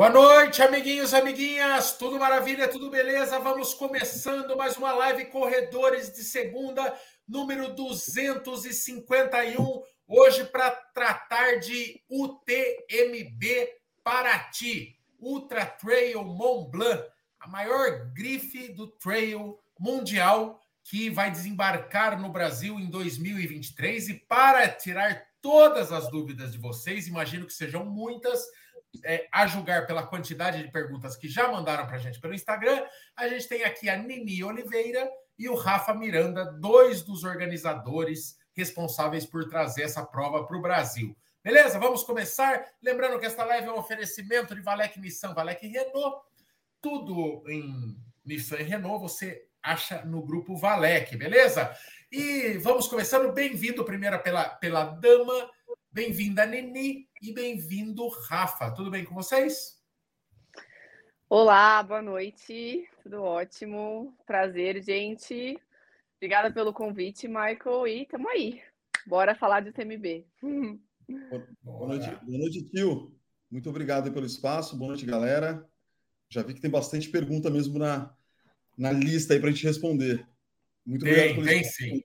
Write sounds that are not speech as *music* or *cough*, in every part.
Boa noite, amiguinhos, amiguinhas. Tudo maravilha, tudo beleza? Vamos começando mais uma live Corredores de Segunda, número 251. Hoje para tratar de UTMB Paraty, Ultra Trail Mont Blanc, a maior grife do trail mundial que vai desembarcar no Brasil em 2023 e para tirar todas as dúvidas de vocês, imagino que sejam muitas, é, a julgar pela quantidade de perguntas que já mandaram para a gente pelo Instagram, a gente tem aqui a Nini Oliveira e o Rafa Miranda, dois dos organizadores responsáveis por trazer essa prova para o Brasil. Beleza? Vamos começar. Lembrando que esta live é um oferecimento de Valec Nissan, Valec Renault. Tudo em Nissan e Renault você acha no grupo Valec, beleza? E vamos começando. Bem-vindo primeiro pela, pela dama Bem-vinda, Neni, e bem-vindo, Rafa. Tudo bem com vocês? Olá, boa noite. Tudo ótimo. Prazer, gente. Obrigada pelo convite, Michael. E tamo aí. Bora falar de TMB. Boa noite, boa noite, tio. Muito obrigado pelo espaço. Boa noite, galera. Já vi que tem bastante pergunta mesmo na, na lista aí para a gente responder. Muito tem, obrigado. Tem, tem sim.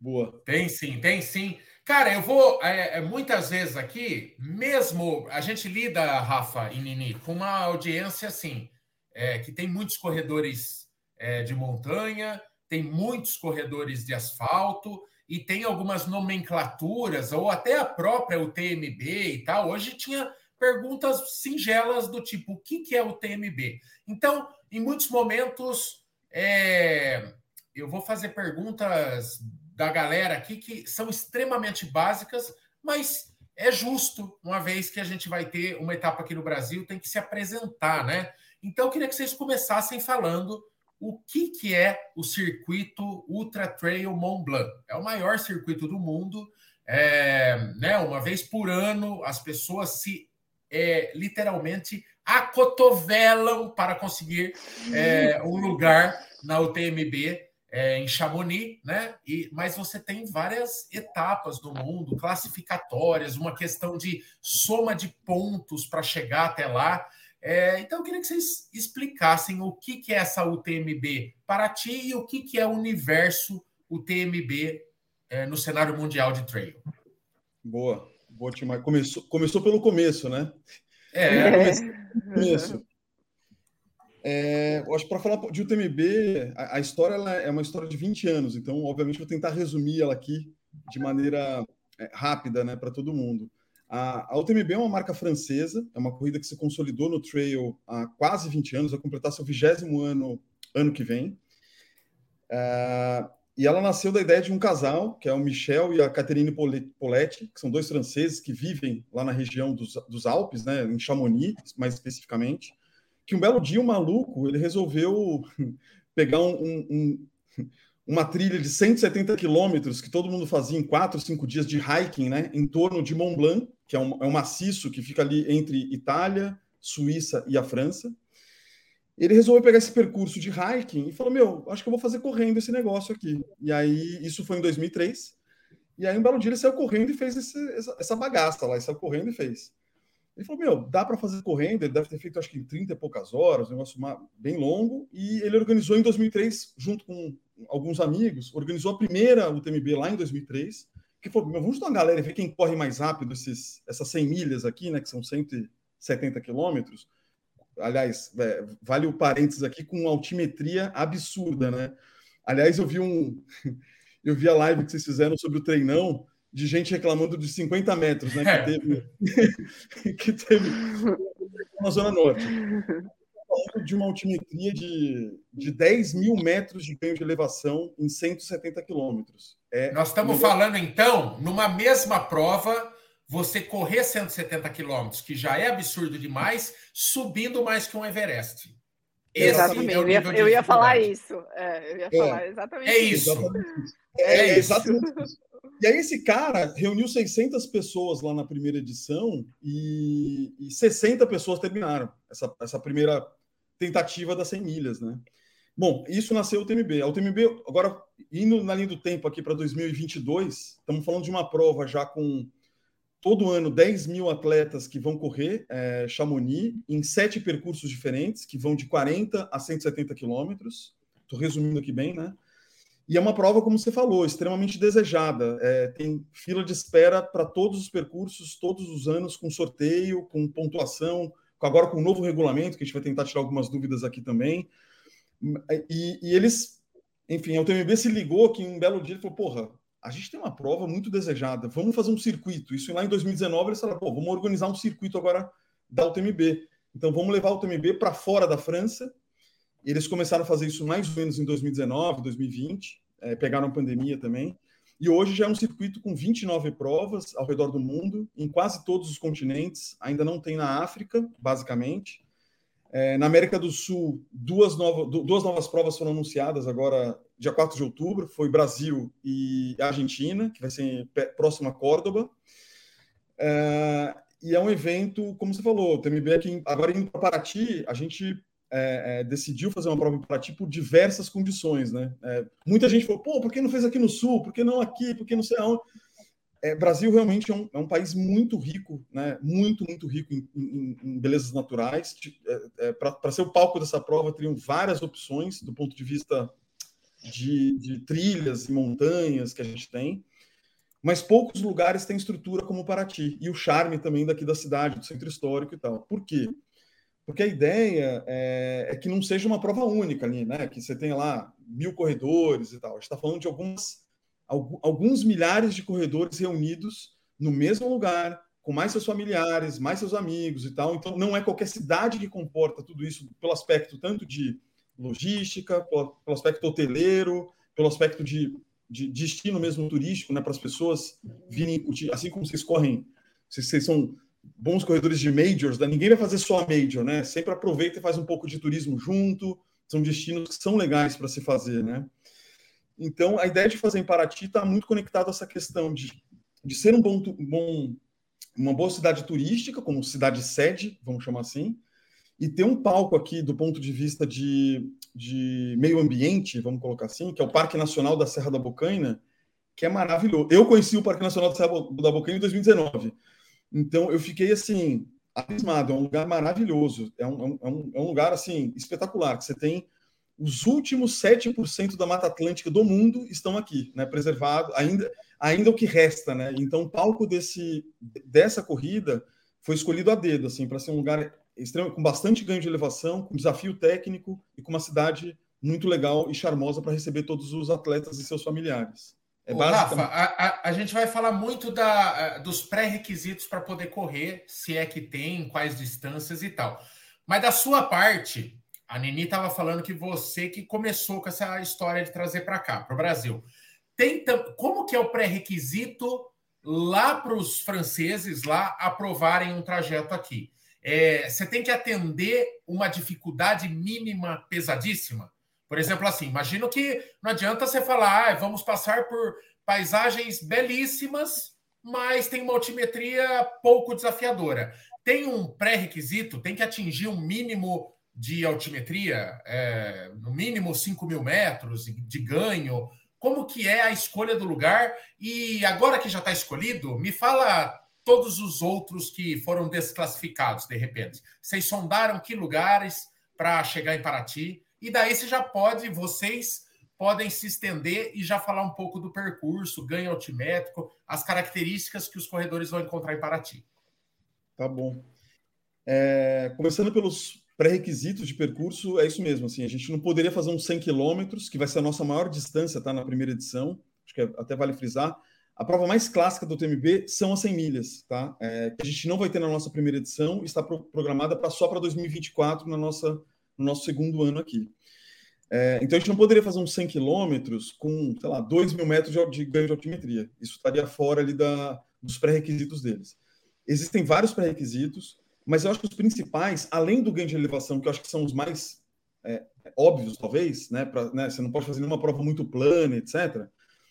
Boa. Tem sim, tem sim. Cara, eu vou é, é, muitas vezes aqui, mesmo a gente lida, Rafa e Nini, com uma audiência assim, é, que tem muitos corredores é, de montanha, tem muitos corredores de asfalto e tem algumas nomenclaturas, ou até a própria UTMB e tal. Hoje tinha perguntas singelas do tipo: o que, que é o TMB? Então, em muitos momentos, é, eu vou fazer perguntas da galera aqui que são extremamente básicas, mas é justo, uma vez que a gente vai ter uma etapa aqui no Brasil, tem que se apresentar, né? Então, eu queria que vocês começassem falando o que, que é o circuito Ultra Trail Mont Blanc. É o maior circuito do mundo. É, né, uma vez por ano, as pessoas se é, literalmente acotovelam para conseguir é, um lugar na UTMB é, em Chamonix, né? E, mas você tem várias etapas do mundo, classificatórias, uma questão de soma de pontos para chegar até lá. É, então, eu queria que vocês explicassem o que, que é essa UTMB para ti e o que, que é o universo UTMB é, no cenário mundial de trail. Boa, boa, Timar. Começou, começou pelo começo, né? É. Começo. É, eu acho para falar de UTMB, a, a história é uma história de 20 anos, então, obviamente, vou tentar resumir ela aqui de maneira é, rápida né, para todo mundo. A, a, UTMB é uma marca francesa, é uma corrida que se consolidou no trail há quase 20 anos, vai completar seu vigésimo ano ano que vem. É, e ela nasceu da ideia de um casal, que é o Michel e a Catherine Poletti, que são dois franceses que vivem lá na região dos, dos Alpes, né, em Chamonix, mais especificamente que um belo dia um maluco ele resolveu *laughs* pegar um, um, uma trilha de 170 quilômetros que todo mundo fazia em quatro, cinco dias de hiking, né, em torno de Mont Blanc, que é um, é um maciço que fica ali entre Itália, Suíça e a França. Ele resolveu pegar esse percurso de hiking e falou: Meu, acho que eu vou fazer correndo esse negócio aqui. E aí, isso foi em 2003. E aí, um belo dia, ele saiu correndo e fez esse, essa, essa bagaça lá. Ele saiu correndo e fez. Ele falou: Meu, dá para fazer correndo. Ele deve ter feito, acho que em 30 e poucas horas, um negócio bem longo. E ele organizou em 2003, junto com alguns amigos, organizou a primeira UTMB lá em 2003. Que falou: Meu, vamos dar uma galera ver quem corre mais rápido esses, essas 100 milhas aqui, né, que são 170 quilômetros. Aliás, é, vale o parênteses aqui com altimetria absurda, né? Aliás, eu vi um. *laughs* Eu vi a live que vocês fizeram sobre o treinão de gente reclamando de 50 metros, né? Que é. teve, *laughs* que teve na Zona Norte. De uma altimetria de, de 10 mil metros de ganho de elevação em 170 quilômetros. É Nós estamos falando, então, numa mesma prova, você correr 170 quilômetros, que já é absurdo demais, subindo mais que um Everest. Esse exatamente, é eu ia, eu ia falar isso. É, eu ia falar é, exatamente é isso. isso. É, é, exatamente isso. E aí esse cara reuniu 600 pessoas lá na primeira edição e, e 60 pessoas terminaram essa, essa primeira tentativa das 100 milhas, né? Bom, isso nasceu o TMB. A UTMB, agora, indo na linha do tempo aqui para 2022, estamos falando de uma prova já com todo ano 10 mil atletas que vão correr é, Chamonix em sete percursos diferentes, que vão de 40 a 170 quilômetros. Estou resumindo aqui bem, né? E é uma prova, como você falou, extremamente desejada. É, tem fila de espera para todos os percursos, todos os anos, com sorteio, com pontuação, agora com o um novo regulamento, que a gente vai tentar tirar algumas dúvidas aqui também. E, e eles, enfim, a UTMB se ligou que um belo dia e falou: porra, a gente tem uma prova muito desejada, vamos fazer um circuito. Isso lá em 2019 eles falaram: pô, vamos organizar um circuito agora da UTMB. Então vamos levar a UTMB para fora da França eles começaram a fazer isso mais ou menos em 2019, 2020, é, pegaram a pandemia também. E hoje já é um circuito com 29 provas ao redor do mundo, em quase todos os continentes. Ainda não tem na África, basicamente. É, na América do Sul, duas, nova, duas novas provas foram anunciadas agora, dia 4 de outubro. Foi Brasil e Argentina, que vai ser próximo a Córdoba. É, e é um evento, como você falou, o TMB aqui, agora indo para Paraty, a gente é, é, decidiu fazer uma prova para ti por diversas condições, né? É, muita gente falou, pô, por que não fez aqui no Sul? Por que não aqui? Por que não sei aonde? É, Brasil realmente é um, é um, país muito rico, né? Muito, muito rico em, em, em belezas naturais. É, para ser o palco dessa prova, teriam várias opções do ponto de vista de, de trilhas e montanhas que a gente tem mas poucos lugares têm estrutura como Paraty e o charme também daqui da cidade, do centro histórico e tal. Por quê? Porque a ideia é, é, que não seja uma prova única ali, né? Que você tenha lá mil corredores e tal. A gente está falando de algumas, alguns milhares de corredores reunidos no mesmo lugar, com mais seus familiares, mais seus amigos e tal. Então, não é qualquer cidade que comporta tudo isso pelo aspecto tanto de logística, pelo, aspecto hoteleiro, pelo aspecto de, de destino mesmo turístico, né? Para as pessoas virem, assim como vocês correm, vocês, vocês são bons corredores de majors, né? ninguém vai fazer só major, né? Sempre aproveita e faz um pouco de turismo junto. São destinos que são legais para se fazer, né? Então, a ideia de fazer em Paraty está muito conectada a essa questão de, de ser um bom, bom, uma boa cidade turística, como cidade sede, vamos chamar assim, e ter um palco aqui do ponto de vista de, de meio ambiente, vamos colocar assim, que é o Parque Nacional da Serra da Bocaina, que é maravilhoso. Eu conheci o Parque Nacional da Serra da Bocaina em 2019. Então eu fiquei assim, abismado. É um lugar maravilhoso. É um, é um, é um lugar assim espetacular. Que você tem os últimos 7% da Mata Atlântica do mundo estão aqui, né? Preservado, ainda, ainda o que resta, né? Então o palco desse, dessa corrida foi escolhido a dedo, assim, para ser um lugar extremo, com bastante ganho de elevação, com desafio técnico e com uma cidade muito legal e charmosa para receber todos os atletas e seus familiares. É Rafa, a, a, a, gente vai falar muito da, dos pré-requisitos para poder correr, se é que tem, quais distâncias e tal. Mas da sua parte, a Nini estava falando que você que começou com essa história de trazer para cá, para o Brasil. Tem, como que é o pré-requisito lá para os franceses lá aprovarem um trajeto aqui? É, você tem que atender uma dificuldade mínima pesadíssima? Por exemplo, assim, imagino que não adianta você falar, ah, vamos passar por paisagens belíssimas, mas tem uma altimetria pouco desafiadora. Tem um pré-requisito, tem que atingir um mínimo de altimetria, é, no mínimo 5 mil metros de ganho. Como que é a escolha do lugar? E agora que já está escolhido, me fala todos os outros que foram desclassificados de repente. Vocês sondaram que lugares para chegar em Paraty? E daí você já pode, vocês podem se estender e já falar um pouco do percurso, ganho altimétrico, as características que os corredores vão encontrar em Paraty. Tá bom. É, começando pelos pré-requisitos de percurso, é isso mesmo. Assim, a gente não poderia fazer uns 100 quilômetros, que vai ser a nossa maior distância, tá? Na primeira edição. Acho que é, até vale frisar. A prova mais clássica do TMB são as 100 milhas, tá? É, que a gente não vai ter na nossa primeira edição, está programada para só para 2024 na nossa no nosso segundo ano aqui. É, então a gente não poderia fazer uns 100 quilômetros com, sei lá, 2 mil metros de, ganho de altimetria. Isso estaria fora ali da, dos pré-requisitos deles. Existem vários pré-requisitos, mas eu acho que os principais, além do ganho de elevação, que eu acho que são os mais é, óbvios, talvez, né, pra, né, você não pode fazer nenhuma prova muito plana, etc.,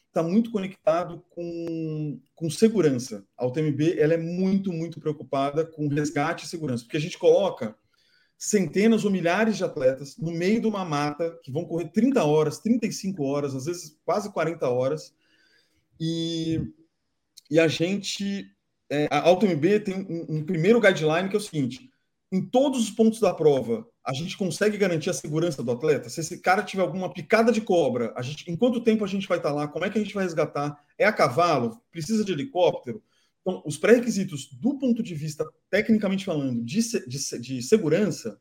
está muito conectado com, com segurança. A UTMB ela é muito, muito preocupada com resgate e segurança, porque a gente coloca centenas ou milhares de atletas no meio de uma mata que vão correr 30 horas, 35 horas, às vezes quase 40 horas. E, e a gente é, a AutoMB tem um, um primeiro guideline que é o seguinte: em todos os pontos da prova, a gente consegue garantir a segurança do atleta? Se esse cara tiver alguma picada de cobra, a gente, em quanto tempo a gente vai estar lá? Como é que a gente vai resgatar? É a cavalo? Precisa de helicóptero? Então, os pré-requisitos, do ponto de vista, tecnicamente falando, de, de, de, segurança,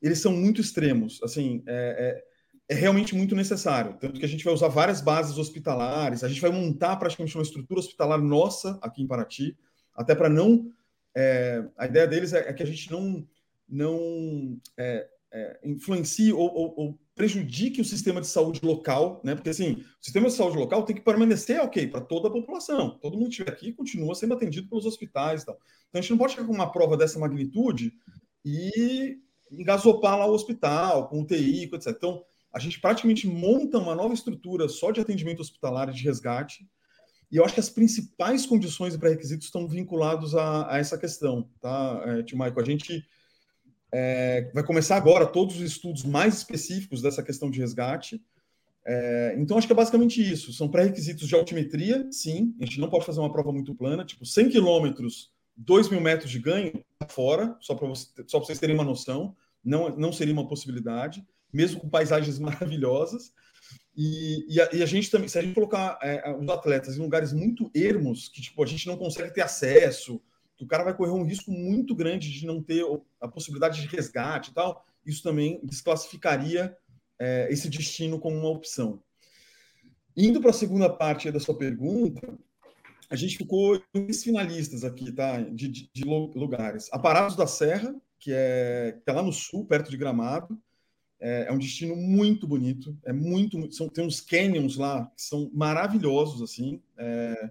eles são muito extremos. Assim, é, é, é, realmente muito necessário. Tanto que a gente vai usar várias bases hospitalares, a gente vai montar praticamente uma estrutura hospitalar nossa aqui em Paraty, até para não é, a ideia deles é, é, que a gente não, não é, é, influencie ou, ou, ou, prejudique o sistema de saúde local, né? Porque assim, o sistema de saúde local tem que permanecer ok para toda a população. Todo mundo que estiver aqui continua sendo atendido pelos hospitais e tal. Então a gente não pode chegar com uma prova dessa magnitude e engasopar lá o hospital, com UTI, etc. Então, a gente praticamente monta uma nova estrutura só de atendimento hospitalar e de resgate, e eu acho que as principais condições e pré-requisitos estão vinculados a, a, essa questão, tá, é, Tio Michael? A gente é, vai começar agora todos os estudos mais específicos dessa questão de resgate. É, então, acho que é basicamente isso. São pré-requisitos de altimetria, sim. A gente não pode fazer uma prova muito plana, tipo 100 quilômetros, 2 mil metros de ganho fora, só para vocês terem uma noção. Não, não seria uma possibilidade, mesmo com paisagens *laughs* maravilhosas. E, e, a, e, a, gente também, se a gente colocar é, os atletas em lugares muito ermos, que tipo, a gente não consegue ter acesso, o cara vai correr um risco muito grande de não ter a possibilidade de resgate e tal, isso também desclassificaria é, esse destino como uma opção. Indo para a segunda parte da sua pergunta, a gente ficou em finalistas aqui, tá? De, de, de lugares. Aparados da Serra, que é, que é lá no sul, perto de Gramado, é, é, um destino muito bonito, é muito, são, tem uns canyons lá que são maravilhosos assim. É,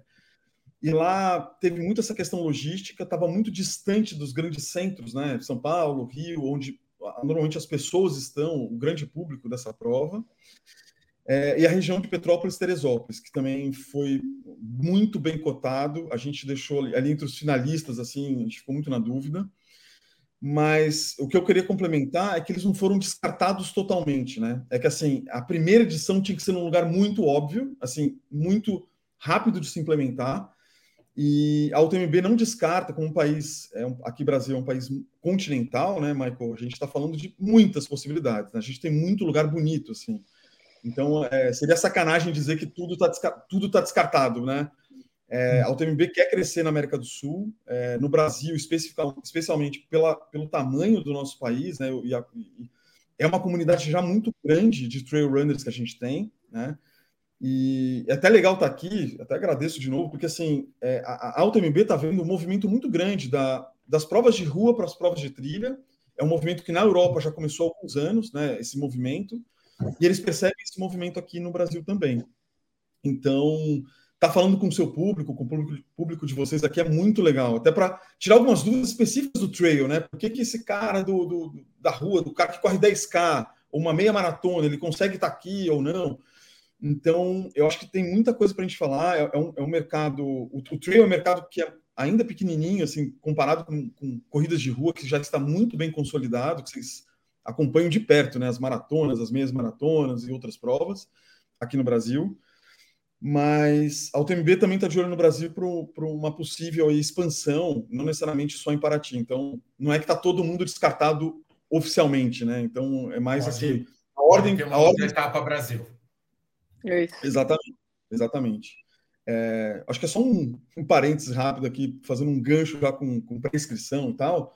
e lá teve muito essa questão logística, estava muito distante dos grandes centros, né? São Paulo, Rio, onde normalmente as pessoas estão, o grande público dessa prova. É, e a região de Petrópolis Teresópolis, que também foi muito bem cotado. A gente deixou ali, ali entre os finalistas, assim, a gente ficou muito na dúvida mas o que eu queria complementar é que eles não foram descartados totalmente, né? É que assim, a primeira edição tinha que ser num lugar muito óbvio, assim, muito rápido de se implementar. E a UTMB não descarta como um país, é um, aqui Brasil é um país continental, né, Michael? A gente está falando de muitas possibilidades. Né? A gente tem muito lugar bonito, assim. Então, é, seria sacanagem dizer que tudo está tudo tá descartado, né? É, a UTMB quer crescer na América do Sul, é, no Brasil, especialmente pela, pelo tamanho do nosso país, né? E, a, e é uma comunidade já muito grande de trail runners que a gente tem, né? E é até legal estar aqui, até agradeço de novo, porque assim, é, a, a UTMB está vendo um movimento muito grande da, das provas de rua para as provas de trilha. É um movimento que na Europa já começou há alguns anos, né? Esse movimento, e eles percebem esse movimento aqui no Brasil também. Então, tá falando com o seu público, com o público, público de vocês aqui é muito legal, até para tirar algumas dúvidas específicas do trail, né? Por que, que esse cara do, do, da rua, do cara que corre 10K, ou uma meia maratona, ele consegue estar tá aqui ou não? Então, eu acho que tem muita coisa para a gente falar. É, é, um, é um mercado. O, o, trail é um mercado que é ainda pequenininho, assim, comparado com, com corridas de rua, que já está muito bem consolidado, que vocês acompanham de perto, né? As maratonas, as meias maratonas e outras provas aqui no Brasil mas a UTMB também está de olho no Brasil para uma possível expansão, não necessariamente só em Paraty. Então, não é que está todo mundo descartado oficialmente, né? Então, é mais pode, assim, a ordem... A ordem etapa Brasil. Isso. Exatamente, exatamente. É, acho que é só um, um parênteses rápido aqui, fazendo um gancho já com, com prescrição e tal.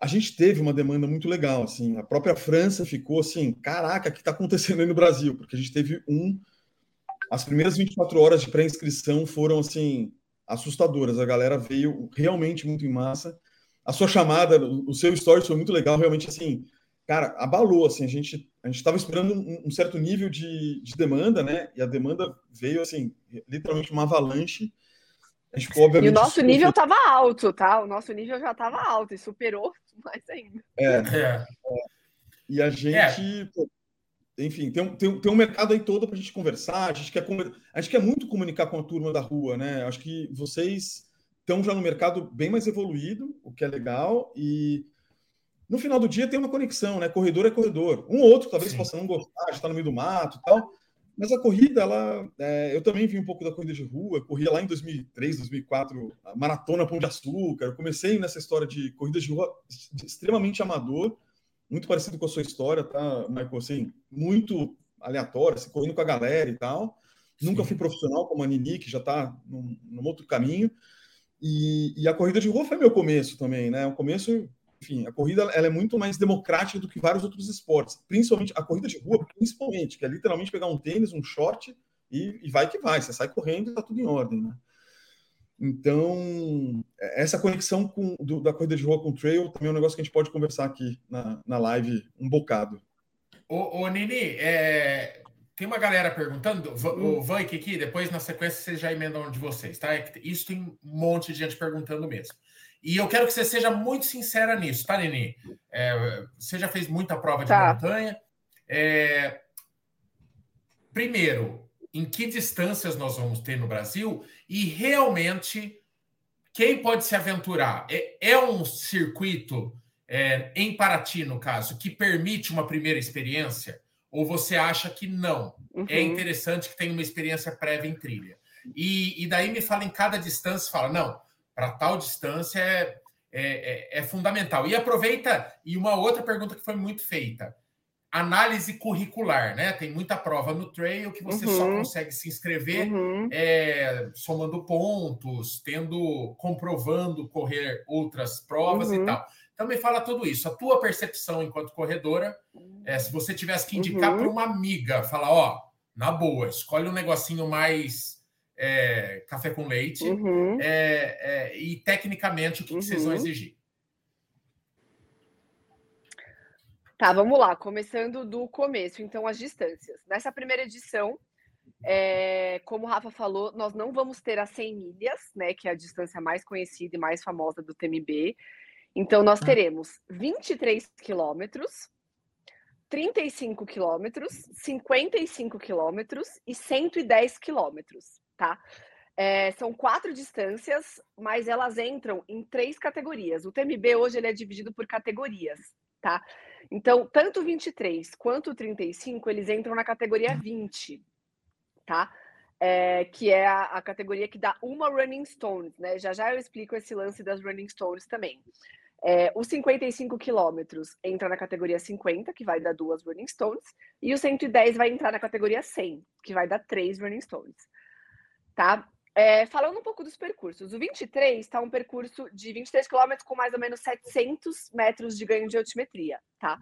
A gente teve uma demanda muito legal, assim, a própria França ficou assim, caraca, o que está acontecendo aí no Brasil? Porque a gente teve um as primeiras 24 horas de pré-inscrição foram assim assustadoras. A galera veio realmente muito em massa. A sua chamada, o seu story foi muito legal, realmente assim, cara, abalou assim. A gente a gente estava esperando um, um, certo nível de, de demanda, né? E a demanda veio assim, literalmente uma avalanche. A gente ficou, obviamente, e o nosso nível estava alto, tá? O nosso nível já estava alto e superou *laughs* mais ainda. É. é. é. E a gente, é enfim, tem um, tem, tem um mercado aí todo para a gente conversar. A gente, quer, a gente quer muito comunicar com a turma da rua, né? Acho que vocês estão já no mercado bem mais evoluído, o que é legal. E no final do dia tem uma conexão, né? Corredor é corredor. Um ou outro talvez Sim. possa não gostar, está no meio do mato e tal. Mas a corrida, ela, é, eu também vi um pouco da corrida de rua, corria lá em 2003, 2004, maratona Pão de Açúcar. Eu comecei nessa história de corridas de rua extremamente amador, muito parecido com a sua história, tá, Michael? Assim, muito aleatório, assim, correndo com a galera e tal. Sim. Nunca fui profissional como a Nini, que já está num, num, outro caminho. E, e, a corrida de rua foi meu começo também, né? O começo enfim, a corrida ela é muito mais democrática do que vários outros esportes, principalmente a corrida de rua, principalmente, que é literalmente pegar um tênis, um short e, e vai que vai, você sai correndo e tá tudo em ordem, né? Então, é, essa conexão com, do, da corrida de rua com o trail também é um negócio que a gente pode conversar aqui na, na live um bocado. Ô, ô Nini, é, tem uma galera perguntando, hum. o Van e Kiki, depois na sequência vocês já emendam de vocês, tá? É isso tem um monte de gente perguntando mesmo. E eu quero que você seja muito sincera nisso, tá, Nini? É, você já fez muita prova de tá. montanha. É, primeiro, em que distâncias nós vamos ter no Brasil? E realmente, quem pode se aventurar? É, é um circuito, é, em Paraty, no caso, que permite uma primeira experiência? Ou você acha que não? É uhum. É interessante que tenha uma experiência prévia em trilha. E, e daí me fala em cada distância, fala, não, para tal distância é, é, é, é, fundamental. E aproveita, e uma outra pergunta que foi muito feita: análise curricular, né? Tem muita prova no trail que você uhum. só consegue se inscrever uhum. é, somando pontos, tendo, comprovando correr outras provas uhum. e tal. Então me fala tudo isso. A tua percepção enquanto corredora, é, se você tivesse que indicar uhum. para uma amiga, fala, ó, na boa, escolhe um negocinho mais é, café com leite uhum. é, é, e tecnicamente o que, uhum. que, vocês vão uhum. exigir? Tá, vamos lá. Começando do começo, então as distâncias. Nessa primeira edição, é, como o Rafa falou, nós não vamos ter as 100 milhas, né, que é a distância mais conhecida e mais famosa do TMB. Então nós hum. teremos 23 quilômetros, 35 quilômetros, 55 quilômetros e 110 quilômetros tá? É, são quatro distâncias, mas elas entram em três categorias. O TMB hoje ele é dividido por categorias, tá? Então, tanto 23 quanto 35, eles entram na categoria 20, tá? É, que é a, a, categoria que dá uma Running Stones, né? Já já eu explico esse lance das Running Stones também. É, os 55 quilômetros entra na categoria 50, que vai dar duas Running Stones, e o 110 vai entrar na categoria 100, que vai dar três Running Stones tá? É, falando um pouco dos percursos, o 23 está um percurso de 23 quilômetros com mais ou menos 700 metros de ganho de altimetria, tá?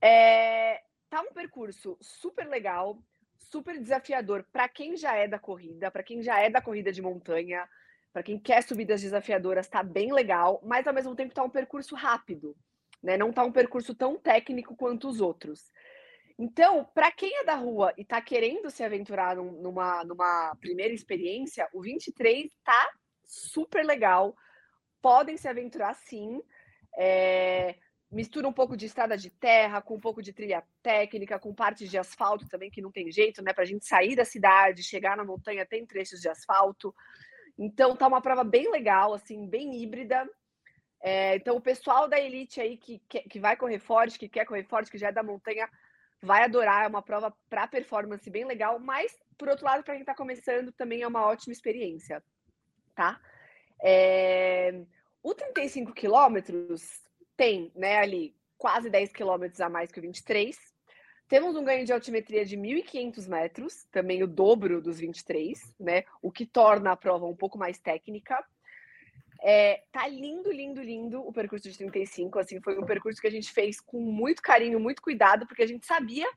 É, tá um percurso super legal, super desafiador para quem já é da corrida, para quem já é da corrida de montanha, para quem quer subidas desafiadoras, tá bem legal, mas ao mesmo tempo tá um percurso rápido, né? Não tá um percurso tão técnico quanto os outros. Então, para quem é da rua e está querendo se aventurar numa, numa primeira experiência, o 23 tá super legal. Podem se aventurar sim. É, mistura um pouco de estrada de terra com um pouco de trilha técnica, com partes de asfalto também, que não tem jeito, né? Para a gente sair da cidade, chegar na montanha, tem trechos de asfalto. Então, tá uma prova bem legal, assim, bem híbrida. É, então, o pessoal da elite aí que, que, que vai correr forte, que quer correr forte, que já é da montanha, vai adorar, é uma prova para performance bem legal, mas por outro lado, para quem está começando, também é uma ótima experiência, tá? É... O 35 quilômetros tem, né, ali quase 10 quilômetros a mais que o 23. Temos um ganho de altimetria de 1.500 metros, também o dobro dos 23, né? O que torna a prova um pouco mais técnica. É, tá lindo, lindo, lindo o percurso de 35. Assim, foi um percurso que a gente fez com muito carinho, muito cuidado, porque a gente sabia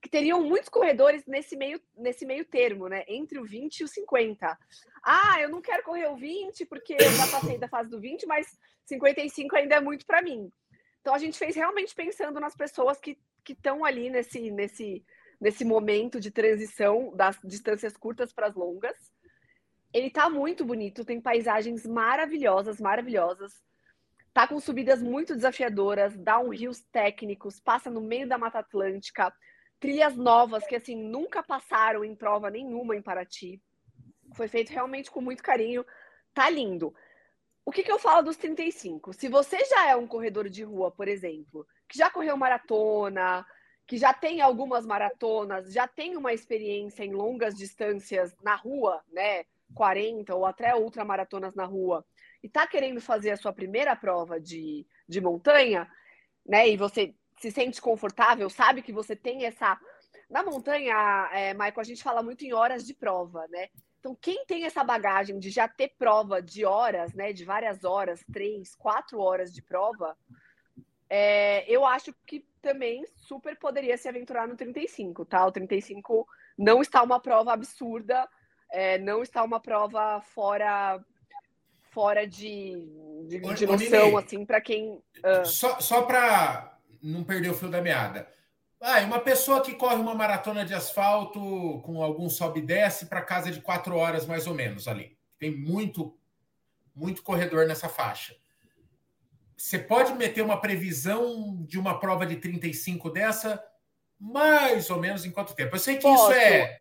que teriam muitos corredores nesse meio, nesse meio termo, né? Entre o 20 e o 50. Ah, eu não quero correr o 20 porque eu já passei da fase do 20, mas 55 ainda é muito para mim. Então a gente fez realmente pensando nas pessoas que estão ali nesse, nesse, nesse momento de transição das distâncias curtas para as longas. Ele tá muito bonito, tem paisagens maravilhosas, maravilhosas. Tá com subidas muito desafiadoras, downhills técnicos, passa no meio da Mata Atlântica, trilhas novas que assim nunca passaram em prova nenhuma em Paraty. Foi feito realmente com muito carinho. Tá lindo. O que, que eu falo dos 35? Se você já é um corredor de rua, por exemplo, que já correu maratona, que já tem algumas maratonas, já tem uma experiência em longas distâncias na rua, né? 40 ou até ultramaratonas na rua, e está querendo fazer a sua primeira prova de, de montanha, né? E você se sente confortável, sabe que você tem essa. Na montanha, é, Michael, a gente fala muito em horas de prova, né? Então, quem tem essa bagagem de já ter prova de horas, né? De várias horas, três, quatro horas de prova, é, eu acho que também super poderia se aventurar no 35, tá? O 35 não está uma prova absurda, é, não está uma prova fora fora de, de, de noção, assim, para quem. Uh... Só, só para não perder o fio da meada. Ah, uma pessoa que corre uma maratona de asfalto com algum sobe e desce para casa de quatro horas, mais ou menos, ali. Tem muito, muito corredor nessa faixa. Você pode meter uma previsão de uma prova de 35 dessa, mais ou menos em quanto tempo? Eu sei que Posso. isso é,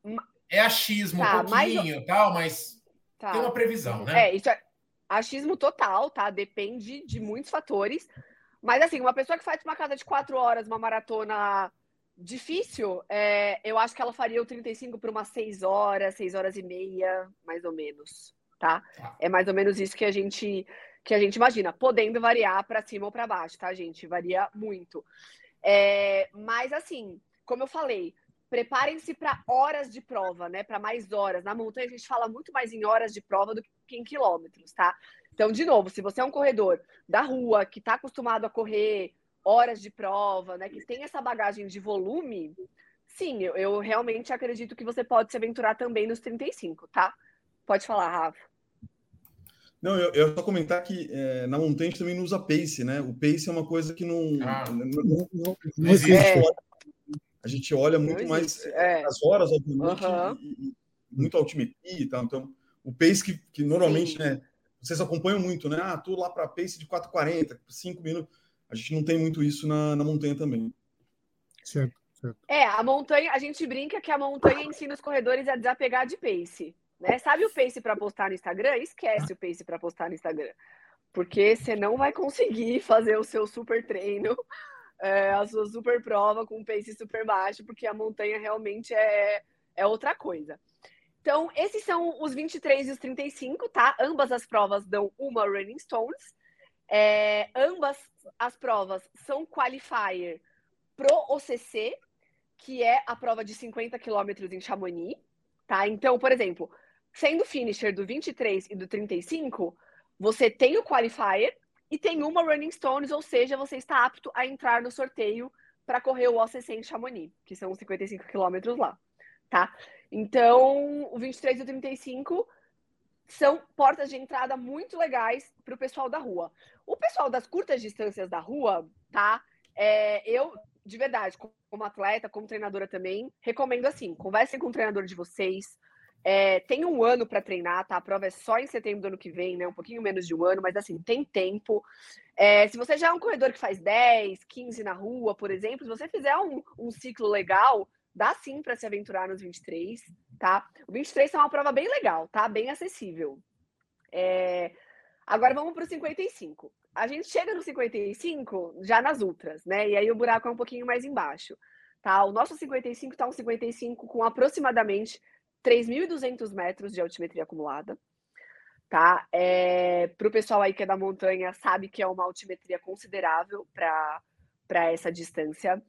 é achismo tá, um pouquinho e tal, mas tá. tem uma previsão, né? É, isso é achismo total, tá? Depende de muitos fatores. Mas, assim, uma pessoa que faz uma casa de quatro horas, uma maratona difícil, é, eu acho que ela faria o 35 por umas seis horas, seis horas e meia, mais ou menos, tá? tá? É mais ou menos isso que a gente que a gente imagina, podendo variar para cima ou para baixo, tá, gente? Varia muito. É, mas, assim, como eu falei, preparem-se para horas de prova, né? Para mais horas. Na montanha a gente fala muito mais em horas de prova do que em quilômetros, tá? Então, de novo, se você é um corredor da rua que está acostumado a correr horas de prova, né, que tem essa bagagem de volume, sim, eu, eu realmente acredito que você pode se aventurar também nos 35, tá? Pode falar, Rafa. Não, eu, eu só comentar que é, na montanha a gente também não usa pace, né? O pace é uma coisa que não, ah, não, não, não, não existe. É. A gente olha muito mais é. as horas, obviamente, uhum. e, e, muito altimetria e tal. Então, o pace que, que normalmente, né? Vocês acompanham muito, né? Ah, tô lá para pace de 4,40, 5 minutos. A gente não tem muito isso na, na montanha também. Certo, certo. É, a montanha, a gente brinca que a montanha ensina os corredores a desapegar de pace. Né? Sabe o pace para postar no Instagram? Esquece o pace para postar no Instagram. Porque você não vai conseguir *laughs* fazer o seu super treino, é, a sua super prova com um pace super baixo, porque a montanha realmente é, é outra coisa. Então, esses são os 23 e os 35, tá? Ambas as provas dão uma Running Stones. É, ambas as provas são qualifier pro OCC, que é a prova de 50 quilômetros em Chamonix, tá? Então, por exemplo, sendo finisher do 23 e do 35, você tem o qualifier e tem uma Running Stones, ou seja, você está apto a entrar no sorteio para correr o OCC em Chamonix, que são 55 quilômetros lá, tá? Então, o 23 e o 35 são portas de entrada muito legais para o pessoal da rua. O pessoal das curtas distâncias da rua, tá? É, eu, de verdade, como atleta, como treinadora também, recomendo assim: conversem com o treinador de vocês. É, tem um ano para treinar, tá? A prova é só em setembro do ano que vem, né? Um pouquinho menos de um ano, mas assim, tem tempo. É, se você já é um corredor que faz 10, 15 na rua, por exemplo, se você fizer um, um ciclo legal, dá sim para se aventurar nos 23, tá? O 23 é uma prova bem legal, tá? Bem acessível. É... Agora vamos para o 55. A gente chega no 55 já nas ultras, né? E aí o buraco é um pouquinho mais embaixo, tá? O nosso 55 tá um 55 com aproximadamente 3.200 metros de altimetria acumulada, tá? É... Para o pessoal aí que é da montanha, sabe que é uma altimetria considerável para essa distância.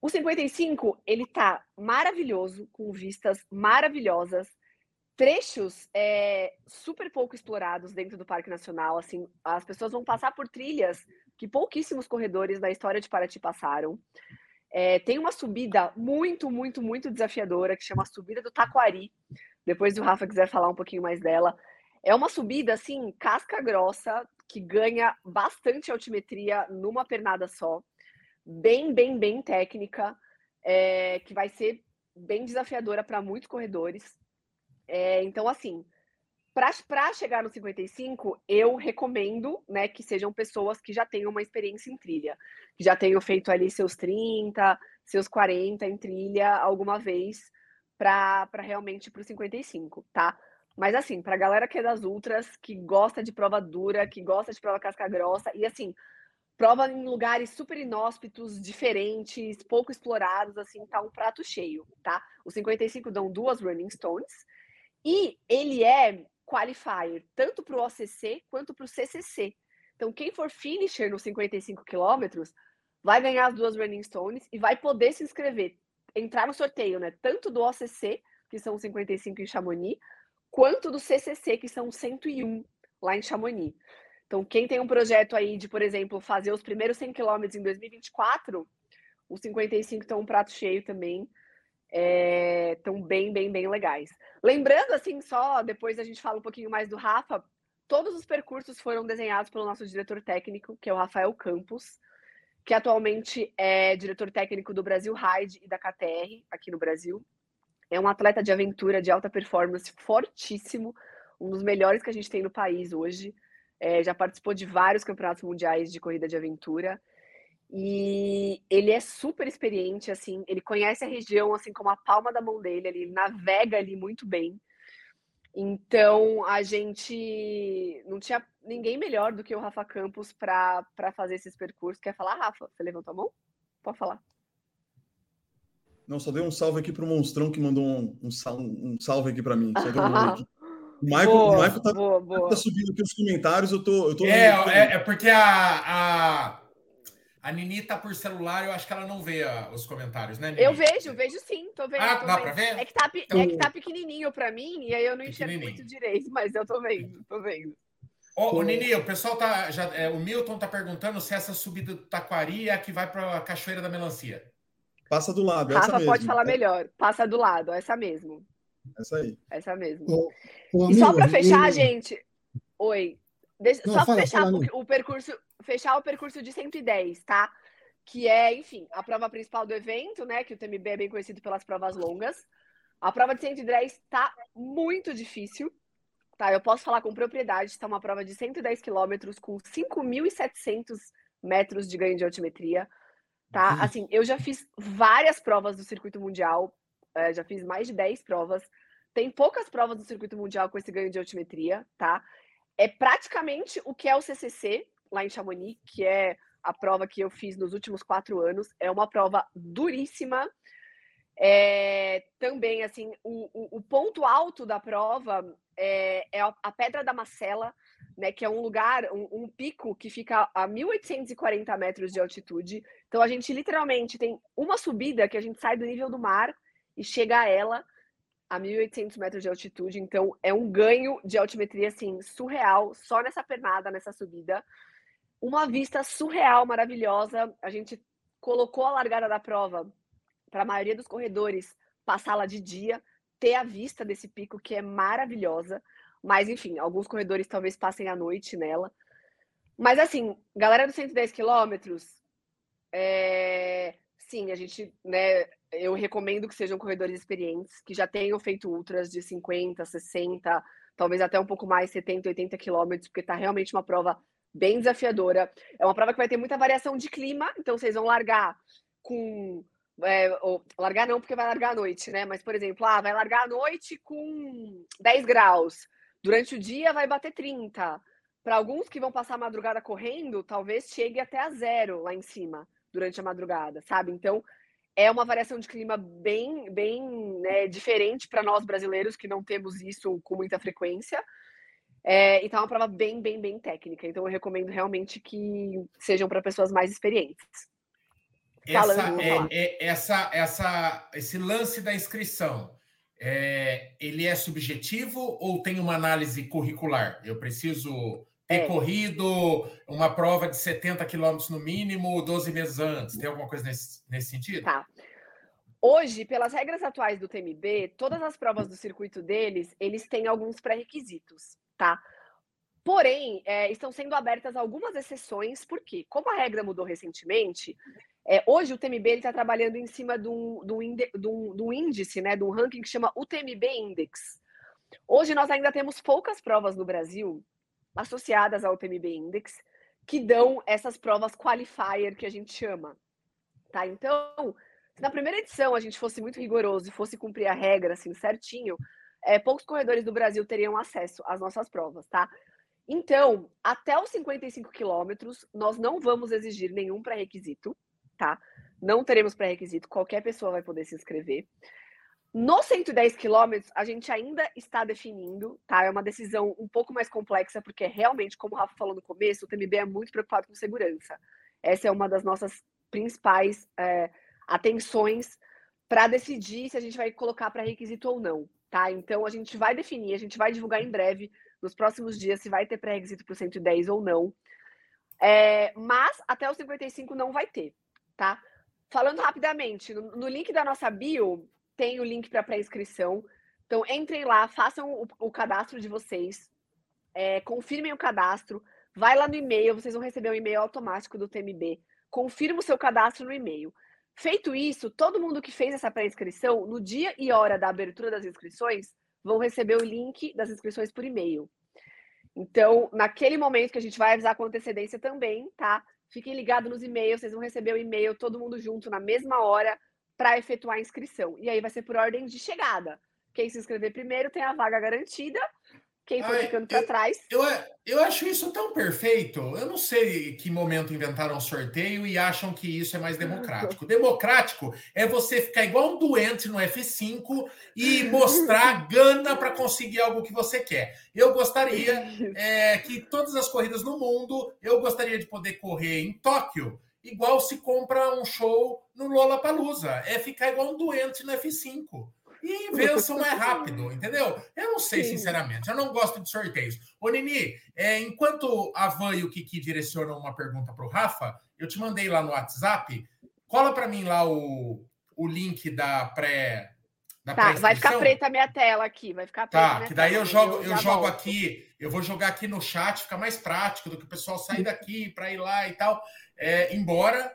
O 55, ele tá maravilhoso, com vistas maravilhosas, trechos é, super pouco explorados dentro do Parque Nacional. Assim, as pessoas vão passar por trilhas que pouquíssimos corredores da história de Paraty passaram. É, tem uma subida muito, muito, muito desafiadora que chama Subida do Taquari. Depois o Rafa quiser falar um pouquinho mais dela. É uma subida assim, casca grossa, que ganha bastante altimetria numa pernada só bem, bem, bem técnica, é, que vai ser bem desafiadora para muitos corredores. É, então, assim, para chegar no 55, eu recomendo né, que sejam pessoas que já tenham uma experiência em trilha, que já tenham feito ali seus 30, seus 40 em trilha alguma vez para realmente para o 55, tá? Mas assim, para a galera que é das ultras, que gosta de prova dura, que gosta de prova casca grossa, e assim, prova em lugares super inóspitos, diferentes, pouco explorados, assim, tá um prato cheio, tá? Os 55 dão duas running stones e ele é qualifier tanto para o OCC quanto para o CCC. Então, quem for finisher nos 55 quilômetros vai ganhar as duas running stones e vai poder se inscrever, entrar no sorteio, né? Tanto do OCC, que são 55 em Chamonix, quanto do CCC, que são 101 lá em Chamonix. Então, quem tem um projeto aí de, por exemplo, fazer os primeiros 100 quilômetros em 2024, os 55 estão um prato cheio também. Estão é, bem, bem, bem legais. Lembrando, assim, só depois a gente fala um pouquinho mais do Rafa, todos os percursos foram desenhados pelo nosso diretor técnico, que é o Rafael Campos, que atualmente é diretor técnico do Brasil Ride e da KTR aqui no Brasil. É um atleta de aventura de alta performance fortíssimo, um dos melhores que a gente tem no país hoje é, já participou de vários campeonatos mundiais de corrida de aventura. E ele é super experiente, assim, ele conhece a região assim como a palma da mão dele, ele navega ali muito bem. Então a gente não tinha ninguém melhor do que o Rafa Campos para fazer esses percursos. Quer falar, Rafa? Você levantou a mão? Pode falar. Não, só dei um salve aqui para o Monstrão que mandou um, um, um salve aqui para mim. Só deu um aqui. O Michael, boa, o Michael tá, boa, boa. tá, subindo aqui os comentários, eu tô. Eu tô é, é, é, porque a, a, a Nini tá por celular, eu acho que ela não vê a, os comentários, né, Nini? Eu vejo, vejo sim, tô vendo. Ah, tô dá vendo. pra ver? É que, tá, então... é que tá pequenininho pra mim, e aí eu não enxergo muito direito, mas eu tô vendo, tô vendo. Ô, ô Nini, o pessoal tá. Já, é, o Milton tá perguntando se essa subida do Taquari é a que vai pra Cachoeira da Melancia. Passa do lado, Rafa essa pode falar melhor. Passa do lado, essa mesmo. Essa aí. Essa mesmo. Ô, ô, amigo, e só para fechar, gente. Oi. Deixa, Não, só para fechar fala, o, o, percurso, fechar o percurso de 110, tá? Que é, enfim, a prova principal do evento, né? Que o TMB é bem conhecido pelas provas longas. A prova de 110 tá muito difícil. Tá, eu posso falar com propriedade, está uma prova de 110 quilômetros com 5.700 metros de ganho de altimetria, tá? Assim, eu já fiz várias provas do circuito mundial, é, já fiz mais de 10 provas. Tem poucas provas do circuito mundial com esse ganho de altimetria, tá? É praticamente o que é o CCC lá em Chamonix, que é a prova que eu fiz nos últimos quatro anos. É uma prova duríssima. É, também, assim, o, o, o, ponto alto da prova é, é a Pedra da Macela, né, que é um lugar, um, um, pico que fica a 1.840 metros de altitude. Então, a gente literalmente tem uma subida que a gente sai do nível do mar e chega a ela a 1.800 metros de altitude. Então, é um ganho de altimetria, assim, surreal, só nessa pernada, nessa subida. Uma vista surreal, maravilhosa. A gente colocou a largada da prova para a maioria dos corredores passar lá de dia, ter a vista desse pico que é maravilhosa. Mas, enfim, alguns corredores talvez passem a noite nela. Mas, assim, galera dos 110 quilômetros, é... sim, a gente, né, eu recomendo que sejam corredores experientes, que já tenham feito ultras de 50, 60, talvez até um pouco mais, 70, 80 quilômetros, porque está realmente uma prova bem desafiadora. É uma prova que vai ter muita variação de clima, então vocês vão largar com. É, ou, largar não, porque vai largar à noite, né? Mas, por exemplo, ah, vai largar à noite com 10 graus. Durante o dia vai bater 30. Para alguns que vão passar a madrugada correndo, talvez chegue até a zero lá em cima durante a madrugada, sabe? Então, é uma variação de clima bem, bem né, diferente para nós brasileiros que não temos isso com muita frequência. É, então é uma prova bem, bem, bem técnica. Então eu recomendo realmente que sejam para pessoas mais experientes. Essa, é, é, essa, essa, esse lance da inscrição, é, ele é subjetivo ou tem uma análise curricular? Eu preciso ter é. corrido uma prova de 70 quilômetros no mínimo 12 meses antes? Tem alguma coisa nesse, nesse sentido? Tá. Hoje, pelas regras atuais do TMB, todas as provas do circuito deles, eles têm alguns pré-requisitos, tá? Porém, é, estão sendo abertas algumas exceções, porque, como a regra mudou recentemente, é, hoje o TMB está trabalhando em cima de de, índice, de, um, de um índice, né, de um ranking que chama UTMB Index. Hoje nós ainda temos poucas provas no Brasil associadas ao TMB Index, que dão essas provas qualifier que a gente chama. Tá? Então, se na primeira edição a gente fosse muito rigoroso e fosse cumprir a regra assim certinho, é, poucos corredores do Brasil teriam acesso às nossas provas, tá? Então, até os 55 quilômetros, nós não vamos exigir nenhum pré-requisito, tá? Não teremos pré-requisito, qualquer pessoa vai poder se inscrever. No 110 quilômetros, a gente ainda está definindo, tá? É uma decisão um pouco mais complexa, porque realmente, como o Rafa falou no começo, o TMB é muito preocupado com segurança. Essa é uma das nossas principais é, atenções para decidir se a gente vai colocar para requisito ou não, tá? Então, a gente vai definir, a gente vai divulgar em breve, nos próximos dias, se vai ter pré-requisito para o 110 ou não. É, mas até o 55 não vai ter, tá? Falando rapidamente, no, no link da nossa bio, tem o link para pré-inscrição. Então, entrem lá, façam o, o cadastro de vocês, é, confirmem o cadastro, vai lá no e-mail, vocês vão receber um e-mail automático do TMB. Confirma o seu cadastro no e-mail. Feito isso, todo mundo que fez essa pré-inscrição, no dia e hora da abertura das inscrições, vão receber o link das inscrições por e-mail. Então, naquele momento que a gente vai avisar com antecedência também, tá? Fiquem ligados nos e-mails, vocês vão receber o e-mail todo mundo junto na mesma hora para efetuar a inscrição. E aí vai ser por ordem de chegada. Quem se inscrever primeiro tem a vaga garantida. Quem for Ai, ficando para trás. Eu, eu acho isso tão perfeito. Eu não sei que momento inventaram o sorteio e acham que isso é mais democrático. Democrático é você ficar igual um doente no F5 e mostrar *laughs* gana para conseguir algo que você quer. Eu gostaria é, *laughs* que todas as corridas no mundo, eu gostaria de poder correr em Tóquio igual se compra um show no Lollapalooza. É ficar igual um doente no F5. E invenção mais rápido, *laughs* entendeu? Eu não sei, sinceramente. Eu não gosto de sorteios. Ô, Nini, é, enquanto a Van e o Kiki direcionam uma pergunta para o Rafa, eu te mandei lá no WhatsApp. Cola para mim lá o, o link da pré. Tá, vai ficar preta a minha tela aqui, vai ficar preta. Tá, que daí eu jogo, eu, eu jogo aqui, eu vou jogar aqui no chat, fica mais prático do que o pessoal sair daqui para ir lá e tal. É, embora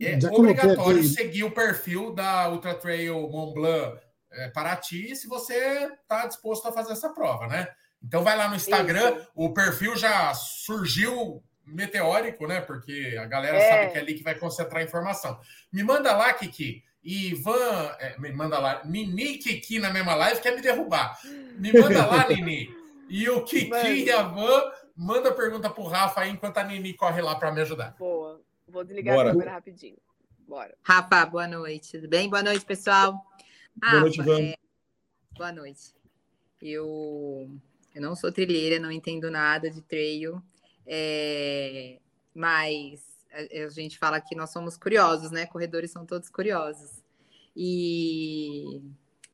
é Já obrigatório seguir o perfil da Ultra Trail Mont Blanc é, Paraty se você está disposto a fazer essa prova, né? Então vai lá no Instagram, Isso. o perfil já surgiu meteórico, né? Porque a galera é. sabe que é ali que vai concentrar a informação. Me manda lá, Kiki. Ivan, é, me manda lá. Nini e Kiki na mesma live quer me derrubar. Me manda lá, *laughs* Nini. E o Kiki Mano. e a Van Manda pergunta pro Rafa aí enquanto a Nini corre lá para me ajudar. Boa. Vou desligar Bora. a câmera rapidinho. Bora. Rafa, boa noite. Tudo bem? Boa noite, pessoal. Boa noite, Ivan. É... Boa noite. Eu... eu não sou trilheira, não entendo nada de trail, é... mas a gente fala que nós somos curiosos, né? Corredores são todos curiosos. E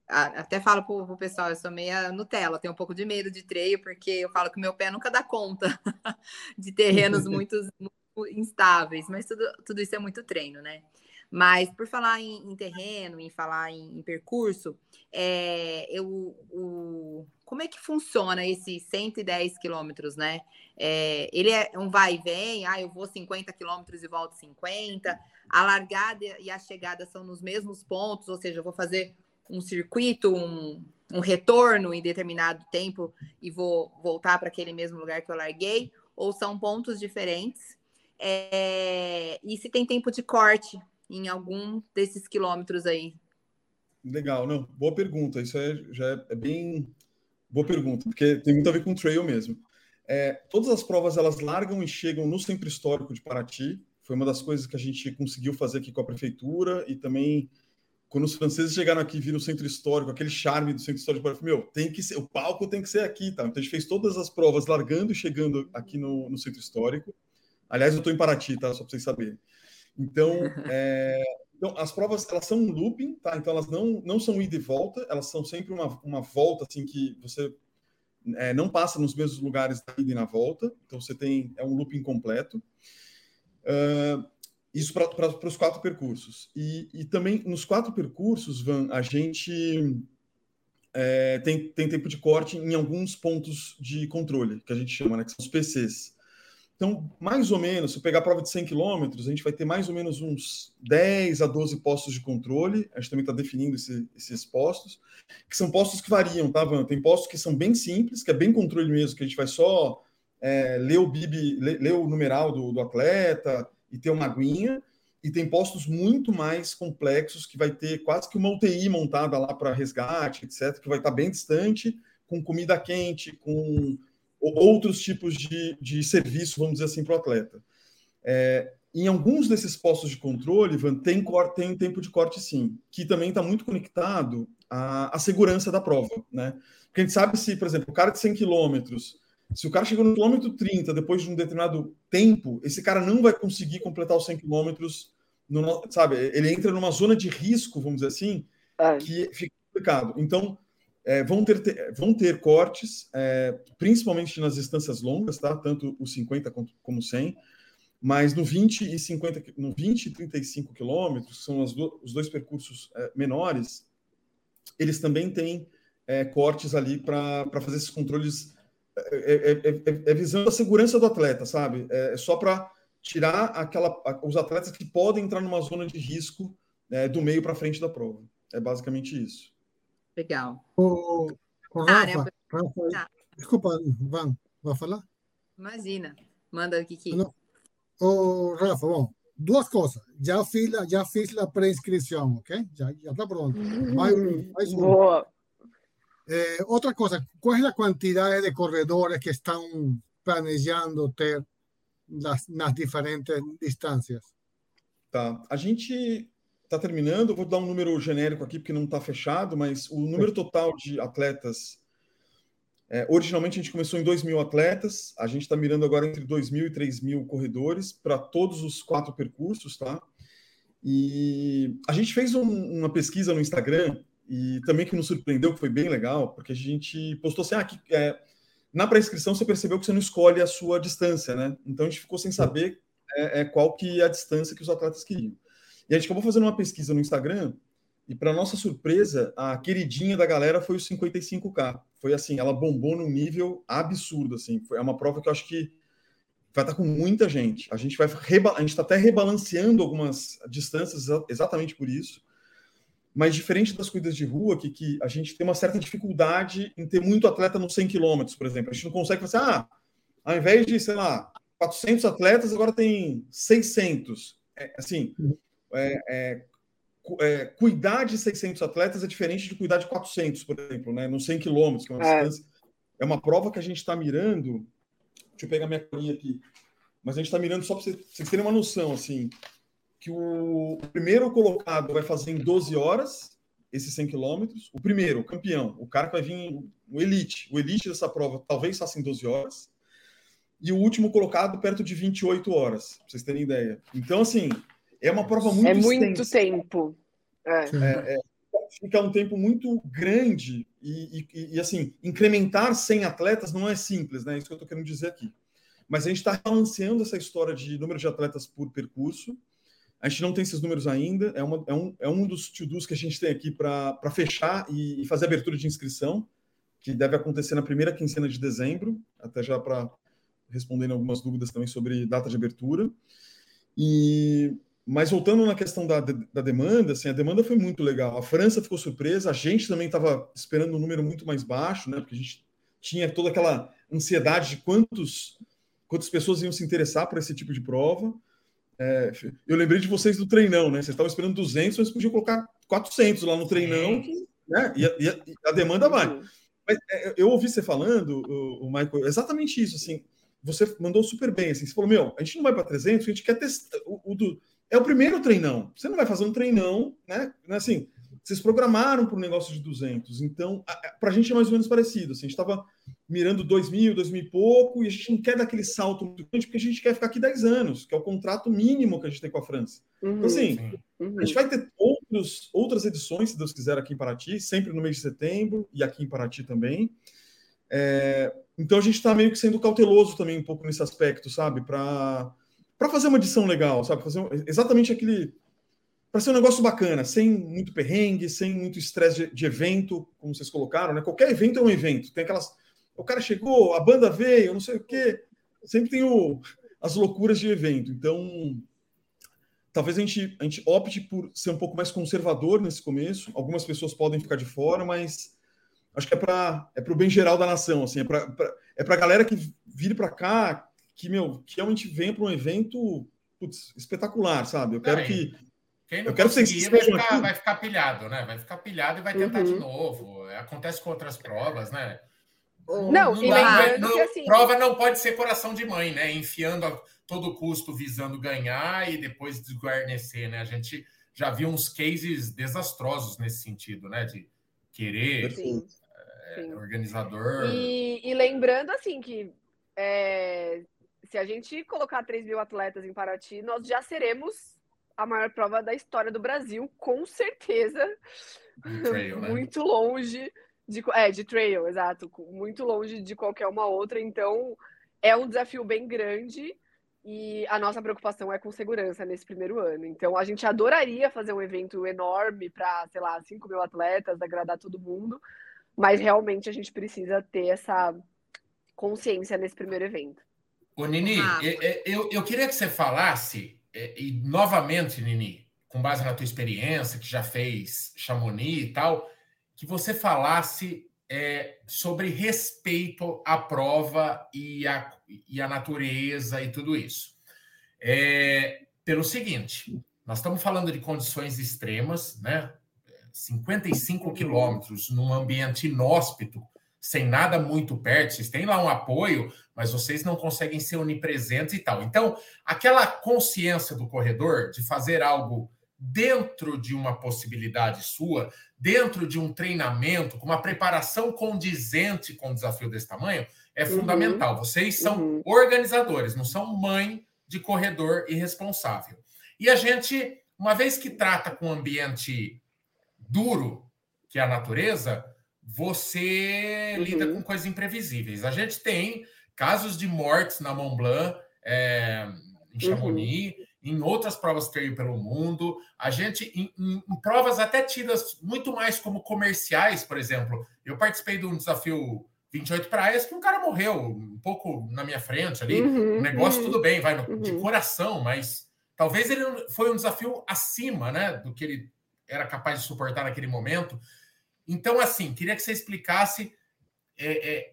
até falo pro, pro pessoal, eu sou meia Nutella, tenho um pouco de medo de treino, porque eu falo que meu pé nunca dá conta *laughs* de terrenos *laughs* muito, muito, instáveis, mas tudo, tudo isso é muito treino, né? Mas por falar em, em terreno, em falar em, em percurso, é, eu, o, como é que funciona esses 110 quilômetros, né? É, ele é um vai e vem, ah, eu vou 50 quilômetros e volto 50, a largada e a chegada são nos mesmos pontos, ou seja, eu vou fazer um circuito, um, um retorno em determinado tempo e vou voltar para aquele mesmo lugar que eu larguei, ou são pontos diferentes. É, e se tem tempo de corte em algum desses quilômetros aí? Legal, não, boa pergunta. Isso é, já é bem boa pergunta, porque tem muito a ver com trail mesmo. É, todas as provas elas largam e chegam no centro histórico de Paraty. Foi uma das coisas que a gente conseguiu fazer aqui com a prefeitura e também quando os franceses chegaram aqui, viram o centro histórico, aquele charme do centro histórico, eu falei, meu, tem que ser, o palco tem que ser aqui, tá? Então a gente fez todas as provas largando e chegando aqui no, no centro histórico. Aliás, eu estou em Paraty, tá? Só para vocês saberem. Então, *laughs* é, então, as provas elas são um looping, tá? Então elas não, não são ida e volta, elas são sempre uma, uma volta assim que você é, não passa nos mesmos lugares da ida e na volta. Então você tem é um looping completo. Uh, isso para os quatro percursos. E, e, também nos quatro percursos, Van, a gente é, tem, tem tempo de corte em alguns pontos de controle, que a gente chama, né, que são os PCs. Então, mais ou menos, se eu pegar a prova de 100 km, a gente vai ter mais ou menos uns 10 a 12 postos de controle. A gente também está definindo esse, esses postos, que são postos que variam, tá, Van? Tem postos que são bem simples, que é bem controle mesmo, que a gente vai só é, ler o BIB, ler, ler o numeral do, do atleta, e ter uma aguinha, e tem postos muito mais complexos que vai ter quase que uma UTI montada lá para resgate, etc., que vai estar bem distante, com comida quente, com outros tipos de, de serviço, vamos dizer assim, para o atleta. É, em alguns desses postos de controle, Ivan, tem, tem um tempo de corte sim, que também está muito conectado à, à, segurança da prova, né? Porque a gente sabe se, por exemplo, o cara de 100 quilômetros, se o cara chegou no quilômetro 30 depois de um determinado tempo, esse cara não vai conseguir completar os 100 quilômetros, sabe? Ele entra numa zona de risco, vamos dizer assim, é. que fica complicado. Então, é, vão, ter, ter, vão ter cortes, é, principalmente nas distâncias longas, tá? Tanto os 50 como 100 mas no 20 e 50, no 20 e 35 quilômetros, são do, os dois percursos é, menores, eles também têm é, cortes ali para fazer esses controles. É, é, é visando a segurança do atleta, sabe? É, só para tirar aquela, os atletas que podem entrar numa zona de risco do meio para frente da prova. É basicamente isso. Legal. O, o Rafa, ah, Rafa, tá. desculpa, Van, vai falar? Imagina. Manda, Kiki. Não. Oh, Rafa, bom, duas coisas. Já fiz, já fiz a pré-inscrição, ok? Já, já está pronto. Mais, mais Boa. Eh, outra coisa, qual é a quantidade de corredores que estão planejando ter nas, nas diferentes distâncias? Tá. A gente está terminando, vou dar um número genérico aqui, porque não está fechado, mas o número total de atletas é, originalmente a gente começou em 2 mil atletas, a gente está mirando agora entre 2 mil e 3 mil corredores para todos os quatro percursos, tá? E a gente fez um, uma pesquisa no Instagram e também que nos surpreendeu, que foi bem legal, porque a gente postou assim, ah, que, é, na pré-inscrição você percebeu que você não escolhe a sua distância, né? Então a gente ficou sem saber é, é, qual que é a distância que os atletas queriam. E a gente acabou fazendo uma pesquisa no Instagram e, para nossa surpresa, a queridinha da galera foi o 55K. Foi assim, ela bombou num nível absurdo. Assim. Foi uma prova que eu acho que vai estar com muita gente. A gente vai a gente está até rebalanceando algumas distâncias exatamente por isso. Mas diferente das corridas de rua, que, que a gente tem uma certa dificuldade em ter muito atleta nos 100 km, por exemplo. A gente não consegue fazer, ah, ao invés de, sei lá, 400 atletas, agora tem 600. É, assim, uhum. É, é, é, cuidar de 600 atletas é diferente de cuidar de 400, por exemplo, né? Nos 100 quilômetros, que é uma é. distância. É uma prova que a gente está mirando. Deixa eu pegar minha colinha aqui. Mas a gente está mirando só para vocês terem uma noção, assim, que o primeiro colocado vai fazer em 12 horas esses 100 quilômetros. O primeiro, o campeão, o cara que vai vir, o elite, o elite dessa prova, talvez faça em 12 horas. E o último colocado perto de 28 horas, para vocês terem ideia. Então, assim, é uma prova muito É muito extensa. tempo. É. É, é, fica um tempo muito grande e, e, e, assim, incrementar 100 atletas não é simples, né? Isso que eu estou querendo dizer aqui. Mas a gente está balanceando essa história de número de atletas por percurso. A gente não tem esses números ainda. É, uma, é, um, é um dos to-dos que a gente tem aqui para fechar e, e fazer abertura de inscrição, que deve acontecer na primeira quinzena de dezembro, até já para respondendo algumas dúvidas também sobre data de abertura. E mas voltando na questão da, da demanda, assim, a demanda foi muito legal. A França ficou surpresa, a gente também estava esperando um número muito mais baixo, né? Porque a gente tinha toda aquela ansiedade de quantos, quantas pessoas iam se interessar por esse tipo de prova. É, eu lembrei de vocês do treinão, né? Vocês estavam esperando 200, mas podiam colocar 400 lá no treinão, né? E a, e a, e a demanda vai. Uhum. Mas é, eu ouvi você falando, o, o Michael, exatamente isso, assim. Você mandou super bem, assim. Você falou, meu, a gente não vai para 300, a gente quer testar. O, o do, é o primeiro treinão. Você não vai fazer um treinão, né? É assim, vocês programaram para um negócio de 200. Então, para a gente é mais ou menos parecido. Assim, a gente estava mirando 2 mil, 2 mil e pouco, e a gente não quer dar aquele salto muito grande, porque a gente quer ficar aqui 10 anos, que é o contrato mínimo que a gente tem com a França. Uhum, então, assim, uhum. a gente vai ter outros, outras edições, se Deus quiser, aqui em Paraty, sempre no mês de setembro, e aqui em Paraty também. É, então, a gente está meio que sendo cauteloso também um pouco nesse aspecto, sabe? Para para fazer uma edição legal, sabe? Fazer exatamente aquele. Para ser um negócio bacana, sem muito perrengue, sem muito estresse de, de, evento, como vocês colocaram, né? Qualquer evento é um evento. Tem aquelas. O cara chegou, a banda veio, não sei o quê. Sempre tem o, as loucuras de evento. Então, talvez a gente, a gente opte por ser um pouco mais conservador nesse começo. Algumas pessoas podem ficar de fora, mas acho que é para é o bem geral da nação. Assim, é para é a galera que vire para cá, que, meu, que realmente venha para um evento putz, espetacular, sabe? Eu quero é, que. Quem não eu quero que vocês vai ficar, vai ficar pilhado, né? Vai ficar pilhado e vai tentar uhum. de novo. Acontece com outras provas, né? Não, não, não, não assim... prova não pode ser coração de mãe, né? Enfiando a todo custo visando ganhar e depois desguarnecer, né? A gente já viu uns cases desastrosos nesse sentido, né? De querer Sim. É, organizador. E, e, lembrando assim que é, se a gente colocar 3 mil atletas em Paraty, nós já seremos a maior prova da história do Brasil, com certeza. Trail, né? *laughs* Muito longe de, é, de trail, exato. Muito longe de qualquer uma outra. Então, é um desafio bem grande. E a nossa preocupação é com segurança nesse primeiro ano. Então, a gente adoraria fazer um evento enorme para, sei lá, 5 mil atletas, agradar todo mundo, mas realmente a gente precisa ter essa consciência nesse primeiro evento. Ô, Nini, ah. eu, eu queria que você falasse, e novamente, Nini, com base na tua experiência, que já fez Chamonix e tal, que você falasse é, sobre respeito à prova e à, e à natureza e tudo isso. É, pelo seguinte, nós estamos falando de condições extremas, né? 55 quilômetros num ambiente inóspito, sem nada muito perto, vocês têm lá um apoio, mas vocês não conseguem ser onipresentes e tal. Então, aquela consciência do corredor de fazer algo dentro de uma possibilidade sua, dentro de um treinamento, com uma preparação condizente com um desafio desse tamanho, é uhum. fundamental. Vocês são uhum. organizadores, não são mãe de corredor irresponsável. E a gente, uma vez que trata com um ambiente duro, que é a natureza, você uhum. lida com coisas imprevisíveis. A gente tem casos de mortes na Mont Blanc, é, em Chamonix, uhum em outras provas trail pelo mundo, a gente, em, em, em, provas até tidas muito mais como comerciais, por exemplo, eu participei de um desafio 28 praias que um cara morreu um pouco na minha frente ali, uhum, o negócio uhum, tudo bem, vai no, uhum. de coração, mas talvez ele foi um desafio acima, né, do que ele era capaz de suportar naquele momento. Então, assim, queria que você explicasse é, é,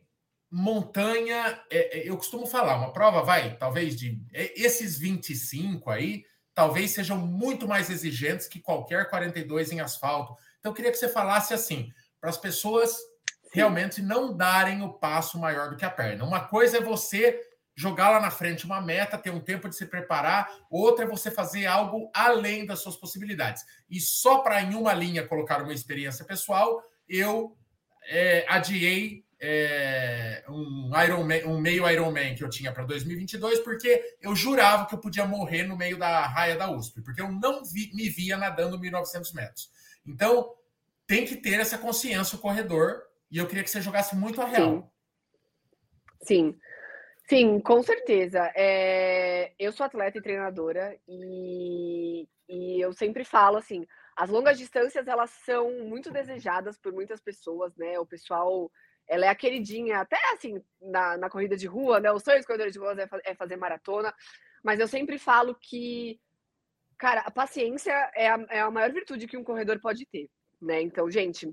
montanha, é, é, eu costumo falar, uma prova vai, talvez de é, esses 25 aí, talvez sejam muito mais exigentes que qualquer 42 em asfalto. Então, eu queria que você falasse assim, para as pessoas realmente não darem o passo maior do que a perna. Uma coisa é você jogar lá na frente uma meta, ter um tempo de se preparar, outra é você fazer algo além das suas possibilidades. E só para em uma linha colocar uma experiência pessoal, eu é, adiei é, um, Iron Man, um meio Ironman que eu tinha para 2022, porque eu jurava que eu podia morrer no meio da raia da USP, porque eu não vi, me via nadando 1.900 metros. Então, tem que ter essa consciência o corredor, e eu queria que você jogasse muito a real. Sim. Sim. Sim, com certeza. É, eu sou atleta e treinadora e, e eu sempre falo assim, as longas distâncias elas são muito desejadas por muitas pessoas, né? O pessoal ela é a queridinha, até assim, na, na corrida de rua, né? O sonho dos corredores de rua é, é fazer maratona, mas eu sempre falo que, cara, a paciência é a, é a maior virtude que um corredor pode ter, né? Então, gente,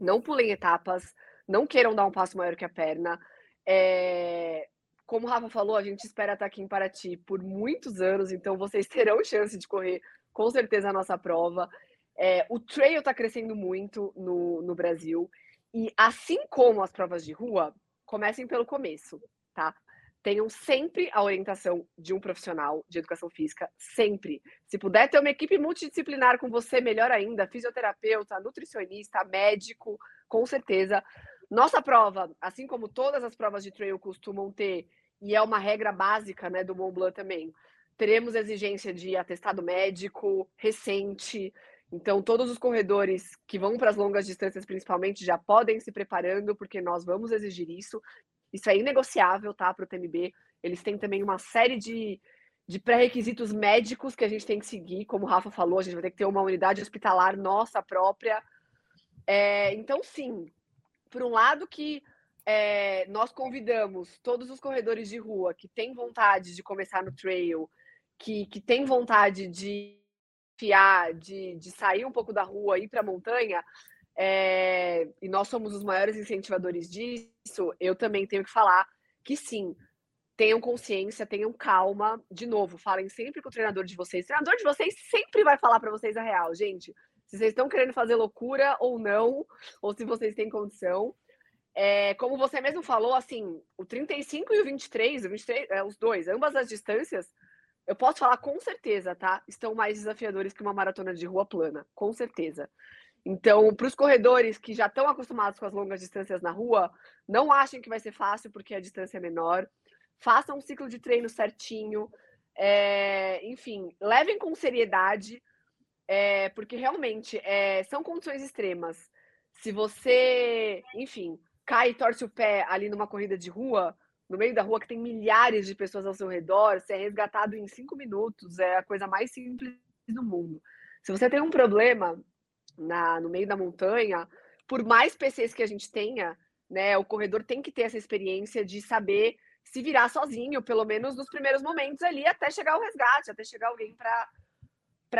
não pulem etapas, não queiram dar um passo maior que a perna. É... Como o Rafa falou, a gente espera estar aqui em Paraty por muitos anos, então vocês *laughs* terão chance de correr com certeza a nossa prova. É, o trail está crescendo muito no, no Brasil. E assim como as provas de rua, comecem pelo começo, tá? Tenham sempre a orientação de um profissional de educação física, sempre. Se puder ter uma equipe multidisciplinar com você, melhor ainda, fisioterapeuta, nutricionista, médico, com certeza. Nossa prova, assim como todas as provas de trail costumam ter, e é uma regra básica, né, do Mont Blanc também, teremos exigência de atestado médico recente, então, todos os corredores que vão para as longas distâncias, principalmente, já podem se preparando, porque nós vamos exigir isso. Isso é inegociável, tá, para o TMB. Eles têm também uma série de, de pré-requisitos médicos que a gente tem que seguir. Como o Rafa falou, a gente vai ter que ter uma unidade hospitalar nossa própria. É, então, sim, por um lado que é, nós convidamos todos os corredores de rua que têm vontade de começar no trail, que, que têm vontade de fiar, de, de sair um pouco da rua, ir para a montanha, é, e nós somos os maiores incentivadores disso, eu também tenho que falar que sim, tenham consciência, tenham calma. De novo, falem sempre com o treinador de vocês. O treinador de vocês sempre vai falar para vocês a real, gente. Se vocês estão querendo fazer loucura ou não, ou se vocês têm condição. É, como você mesmo falou, assim, o 35 e o 23, o 23 é, os dois, ambas as distâncias, eu posso falar com certeza, tá? Estão mais desafiadores que uma maratona de rua plana, com certeza. Então, para os corredores que já estão acostumados com as longas distâncias na rua, não achem que vai ser fácil porque a distância é menor. Façam um ciclo de treino certinho. É, enfim, levem com seriedade, é, porque realmente é, são condições extremas. Se você, enfim, cai e torce o pé ali numa corrida de rua, no meio da rua que tem milhares de pessoas ao seu redor, você é resgatado em cinco minutos, é a coisa mais simples do mundo. Se você tem um problema na, no meio da montanha, por mais PCs que a gente tenha, né, o corredor tem que ter essa experiência de saber se virar sozinho, pelo menos nos primeiros momentos ali, até chegar o resgate, até chegar alguém para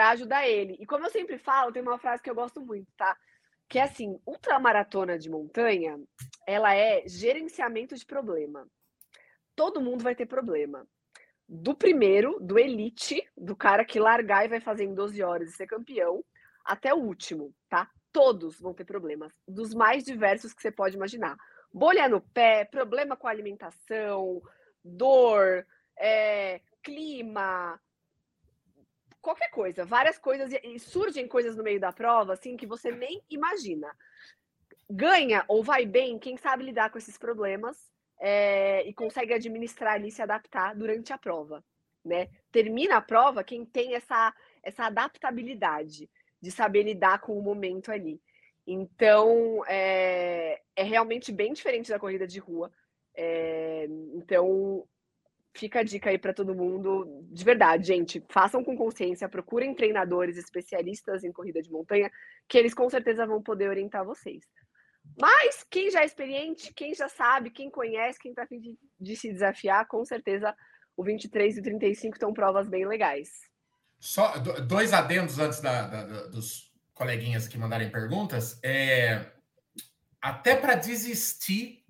ajudar ele. E como eu sempre falo, tem uma frase que eu gosto muito, tá? Que é assim, ultramaratona de montanha, ela é gerenciamento de problema. Todo mundo vai ter problema. Do primeiro, do elite, do cara que largar e vai fazer em 12 horas e ser campeão, até o último, tá? Todos vão ter problemas, dos mais diversos que você pode imaginar. Bolha no pé, problema com alimentação, dor, é, clima, qualquer coisa, várias coisas, e surgem coisas no meio da prova, assim, que você nem imagina. Ganha ou vai bem quem sabe lidar com esses problemas é, e consegue administrar ali, se adaptar durante a prova, né? Termina a prova quem tem essa, essa adaptabilidade de saber lidar com o momento ali. Então, é, é realmente bem diferente da corrida de rua. É, então, fica a dica aí para todo mundo. De verdade, gente, façam com consciência, procurem treinadores especialistas em corrida de montanha, que eles com certeza vão poder orientar vocês. Mas quem já é experiente, quem já sabe, quem conhece, quem está a fim de, de se desafiar, com certeza o 23 e o 35 estão provas bem legais. Só dois adendos antes da, da, dos coleguinhas que mandarem perguntas. É, até para desistir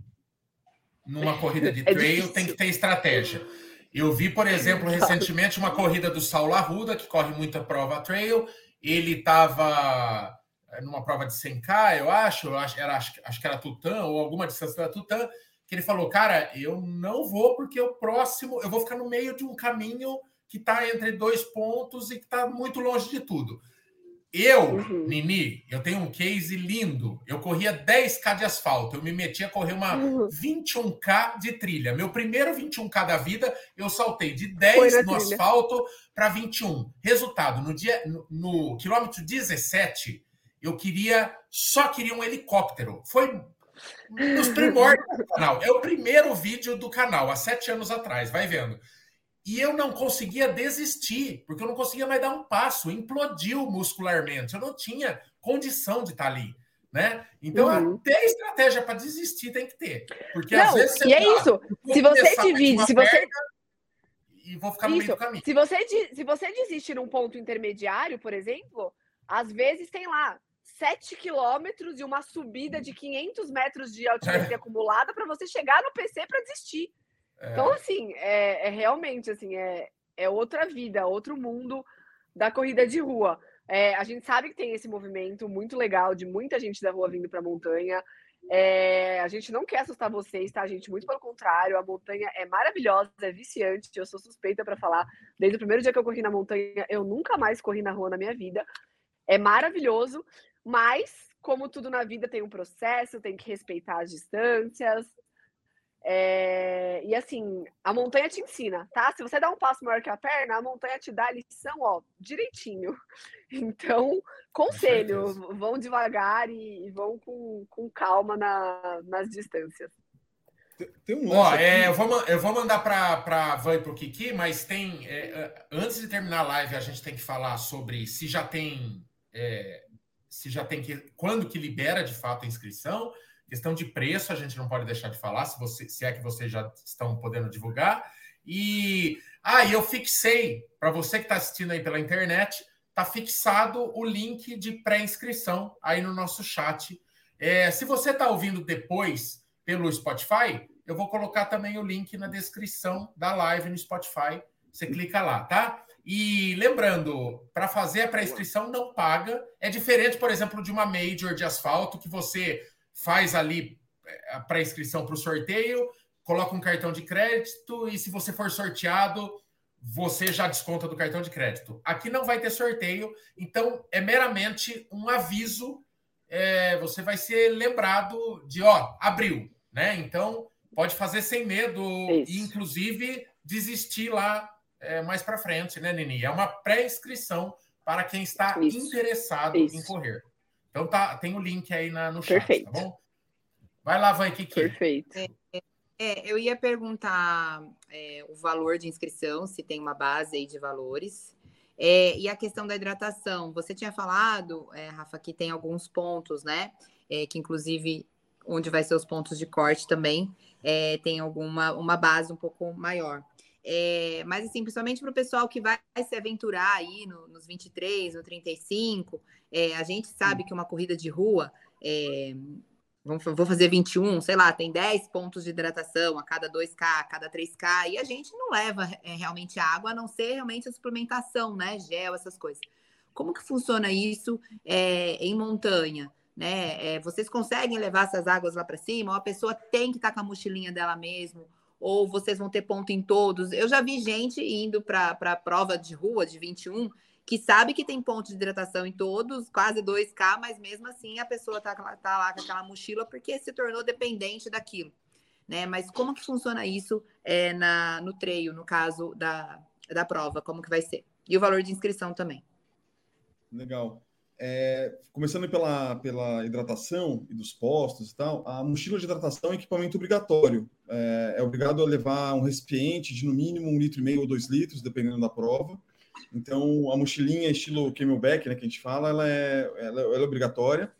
numa corrida de é trail é tem que ter estratégia. Eu vi, por exemplo, recentemente uma corrida do Saulo Arruda, que corre muita prova trail. Ele estava é, numa prova de 100K, eu acho, eu acho, era, acho, acho que era Tutã, ou alguma distância da Tutã, que ele falou, cara, eu não vou porque o próximo, eu vou ficar no meio de um caminho que está entre dois pontos e que está muito longe de tudo. Eu, uhum. Nini, eu tenho um case lindo. Eu corria 10K de asfalto. Eu me meti a correr uma uhum. 21K de trilha. Meu primeiro 21K da vida, eu saltei de 10 no trilha. asfalto para 21. Resultado, no dia no, no quilômetro 17, eu queria só queria um helicóptero. Foi nos primórdios do canal. É o primeiro vídeo do canal, há sete anos atrás, vai vendo. E eu não conseguia desistir, porque eu não conseguia mais dar um passo, implodiu muscularmente. Eu não tinha condição de estar ali. Né? Então, uhum. até estratégia para desistir tem que ter. Porque não, às vezes você. E é isso. Se você divide, se você. E vou ficar no isso. meio do caminho. Se você, se você desiste num ponto intermediário, por exemplo, às vezes tem lá 7 quilômetros e uma subida de 500 metros de altitude é. *laughs* acumulada para você chegar no PC para desistir. É. Então, assim, é, é, realmente assim, é, é outra vida, outro mundo da corrida de rua. É, a gente sabe que tem esse movimento muito legal de muita gente da rua vindo para a montanha. É, a gente não quer assustar vocês, tá, gente? Muito pelo contrário, a montanha é maravilhosa, é viciante. Eu sou suspeita para falar. Desde o primeiro dia que eu corri na montanha, eu nunca mais corri na rua na minha vida. É maravilhoso, mas como tudo na vida tem um processo, tem que respeitar as distâncias, é, e assim, a montanha te ensina, tá? Se você dá um passo maior que a perna, a montanha te dá a lição, ó, direitinho. *laughs* Então, conselho, vão devagar e, vão com, com calma na, nas distâncias. Tem um Ó, é, eu, vou, eu vou mandar para a Van e para o Kiki, mas tem. É, é, antes de terminar a live, a gente tem que falar sobre se já tem. É, se já tem que. Quando que libera de fato a inscrição Questão de preço, a gente não pode deixar de falar, se, você, se é que vocês já estão podendo divulgar. E ah, eu fixei, para você que está assistindo aí pela internet, está fixado o link de pré-inscrição aí no nosso chat. É, se você está ouvindo depois pelo Spotify, eu vou colocar também o link na descrição da live no Spotify. Você clica lá, tá? E lembrando, para fazer a pré-inscrição não paga. É diferente, por exemplo, de uma major de asfalto que você faz ali a pré-inscrição para o sorteio, coloca um cartão de crédito e se você for sorteado, você já desconta do cartão de crédito. Aqui não vai ter sorteio, então é meramente um aviso. É, você vai ser lembrado de, ó, abriu, né? Então pode fazer sem medo Isso. e inclusive desistir lá é, mais para frente, né, Nini? É uma pré-inscrição para quem está Isso. interessado Isso. em correr. Então tá, tem o link aí na, no chat, Perfeito. tá bom? Vai lá, vai, Kiki. Perfeito. É, é, eu ia perguntar é, o valor de inscrição, se tem uma base aí de valores. É, e a questão da hidratação. Você tinha falado, é, Rafa, que tem alguns pontos, né? É, que inclusive onde vai ser os pontos de corte também é, tem alguma uma base um pouco maior. É, mas, assim, principalmente para o pessoal que vai se aventurar aí no, nos 23, no 35, é, a gente sabe que uma corrida de rua, é, vou fazer 21, sei lá, tem 10 pontos de hidratação a cada 2K, a cada 3K, e a gente não leva é, realmente água, a não ser realmente a suplementação, né? Gel, essas coisas. Como que funciona isso é, em montanha? Né? É, vocês conseguem levar essas águas lá para cima? Ou a pessoa tem que estar tá com a mochilinha dela mesmo? Ou vocês vão ter ponto em todos. Eu já vi gente indo para a prova de rua de 21 que sabe que tem ponto de hidratação em todos, quase 2K, mas mesmo assim a pessoa tá, tá lá com aquela mochila porque se tornou dependente daquilo. Né? Mas como que funciona isso é, na, no treio, no caso da, da prova? Como que vai ser? E o valor de inscrição também. Legal. É, começando pela, pela hidratação e dos postos e tal, a mochila de hidratação é equipamento obrigatório. É, é, obrigado a levar um recipiente de no mínimo um litro e meio ou dois litros, dependendo da prova. Então, a mochilinha estilo camelback, né, que a gente fala, ela é, ela, ela é obrigatória,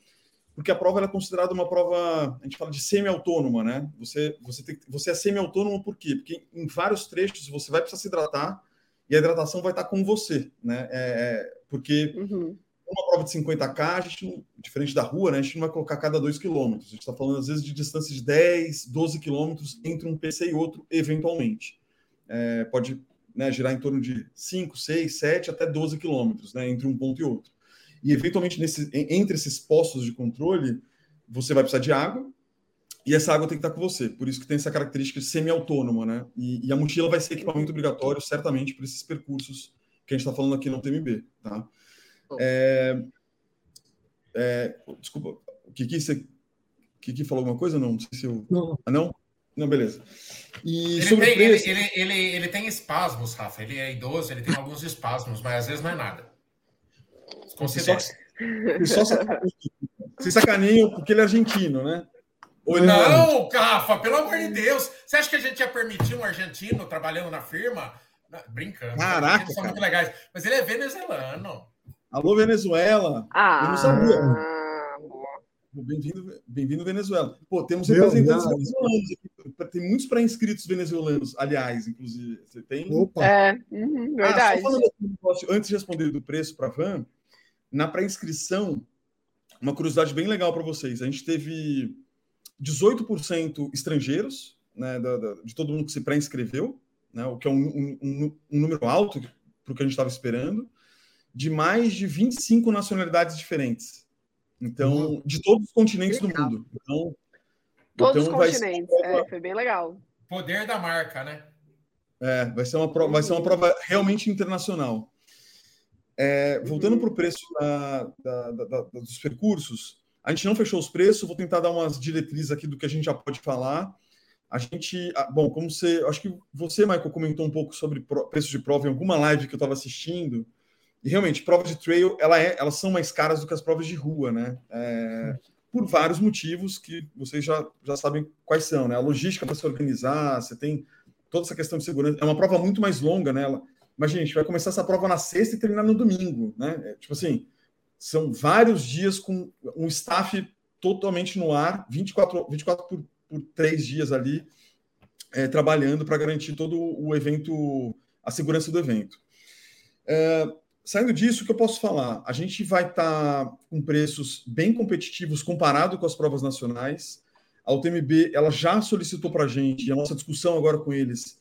porque a prova é considerada uma prova, a gente fala de semi-autônoma, né? Você, você, tem, você é semi-autônomo por quê? Porque em vários trechos você vai precisar se hidratar e a hidratação vai estar com você, né? É, é porque uhum uma prova de 50K, a gente, diferente da rua, né, a gente não vai colocar cada dois quilômetros. A gente está falando, às vezes, de distância de 10, 12 quilômetros entre um PC e outro, eventualmente. É, pode né, girar em torno de 5, 6, 7 até 12 quilômetros né, entre um ponto e outro. E, eventualmente, nesse, entre esses postos de controle, você vai precisar de água, e essa água tem que estar com você. Por isso que tem essa característica semi-autônoma, né? E, e, a mochila vai ser equipamento obrigatório, certamente, para esses percursos que a gente está falando aqui no TMB, tá? É, é, desculpa, o Kiki, você, Kiki falou alguma coisa? Não, não sei se eu. Não. Ah, não? Não, beleza. E ele, tem, preço... ele, ele, ele, ele, tem espasmos, Rafa. Ele é idoso, ele tem alguns espasmos, mas às vezes não é nada. Considere. Só, só se sacaninho porque ele é argentino, né? Ou não, é Rafa, pelo amor de Deus. Você acha que a gente ia permitir um argentino trabalhando na firma? Brincando. Caraca. São muito legais. Mas ele é venezuelano. Alô, Venezuela! Ah, eu não sabia. Bem-vindo, bem-vindo, Venezuela. Pô, temos Meu representantes Deus. venezuelanos aqui. Tem muitos pré-inscritos venezuelanos, aliás, inclusive. Você tem? Opa. É, uhum, verdade. Ah, só falando antes de responder do preço para a van, na pré-inscrição, uma curiosidade bem legal para vocês. A gente teve 18% estrangeiros, né, da, da, de todo mundo que se pré-inscreveu, né, o que é um, um, um, um número alto para o que a gente estava esperando de mais de 25 nacionalidades diferentes. Então, uhum. de todos os continentes do mundo. Então, todos então os continentes. É, foi bem legal. Poder da marca, né? É, vai ser uma prova, vai ser uma prova realmente internacional. É, voltando uhum. para o preço da, da, da, dos percursos, a gente não fechou os preços, vou tentar dar umas diretrizes aqui do que a gente já pode falar. A gente, bom, como você, acho que você, Michael, comentou um pouco sobre preço de prova em alguma live que eu estava assistindo. E realmente, provas de trail, ela é, elas são mais caras do que as provas de rua, né? É, por vários motivos que vocês já, já sabem quais são, né? A logística para se organizar, você tem toda essa questão de segurança. É uma prova muito mais longa, né? Ela, a gente vai começar essa prova na sexta e terminar no domingo, né? É, tipo assim, são vários dias com um staff totalmente no ar, 24, 24 por, por três dias ali, é, trabalhando para garantir todo o evento, a segurança do evento. É, Saindo disso, o que eu posso falar? A gente vai estar tá com preços bem competitivos comparado com as provas nacionais. A UTMB ela já solicitou para a gente, e a nossa discussão agora com eles,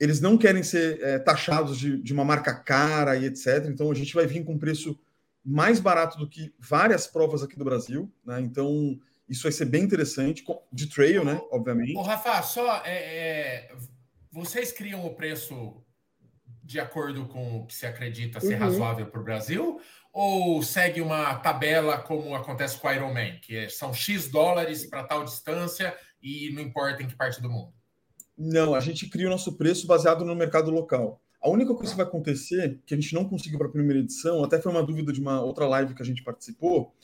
eles não querem ser é, taxados de, de, uma marca cara e etc. Então a gente vai vir com preço mais barato do que várias provas aqui do Brasil. Né? Então, Isso vai ser bem interessante, de trail, né? Obviamente. Ô, Rafa, só é, é, vocês criam o preço de acordo com o que se acredita ser uhum. razoável para o Brasil? Ou segue uma tabela como acontece com o Ironman, que é, são X dólares para tal distância e não importa em que parte do mundo? Não, a gente cria o nosso preço baseado no mercado local. A única coisa que vai acontecer, que a gente não conseguiu para a primeira edição, até foi uma dúvida de uma outra live que a gente participou,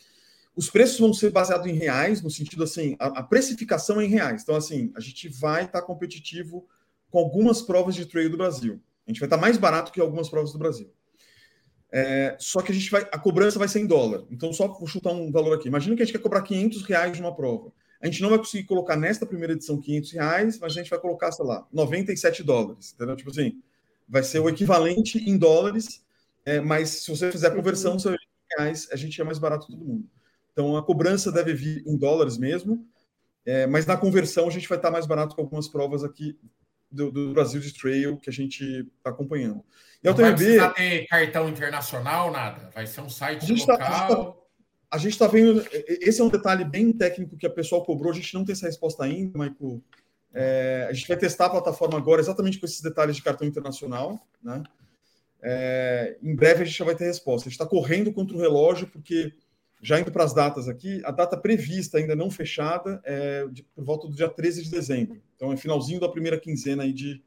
os preços vão ser baseados em reais, no sentido assim, a, a precificação é em reais. Então, assim, a gente vai estar tá competitivo com algumas provas de trail do Brasil. A gente vai estar mais barato que algumas provas do Brasil. É, só que a gente vai, a cobrança vai ser em dólar. Então, só vou chutar um valor aqui. Imagina que a gente quer cobrar 500 reais de uma prova. A gente não vai conseguir colocar nesta primeira edição 500 reais, mas a gente vai colocar, sei lá, 97 dólares. Entendeu? Tipo assim, vai ser o equivalente em dólares, é, mas se você fizer a conversão, uhum. reais, a gente é mais barato todo mundo. Então a cobrança deve vir em dólares mesmo, é, mas na conversão a gente vai estar mais barato com algumas provas aqui do, do Brasil de Trail que a gente está acompanhando. E Não vai ter cartão internacional, nada. Vai ser um site a tá- local. a gente está tá vendo. Esse é um detalhe bem técnico que a pessoa cobrou. A gente não tem essa resposta ainda, Michael. É, a gente vai testar a plataforma agora exatamente com esses detalhes de cartão internacional. Né? É, em breve a gente já vai ter resposta. A gente está correndo contra o relógio, porque já indo para as datas aqui, a data prevista, ainda não fechada, é de, por volta do dia 13 de dezembro. Então, é finalzinho da primeira quinzena aí de,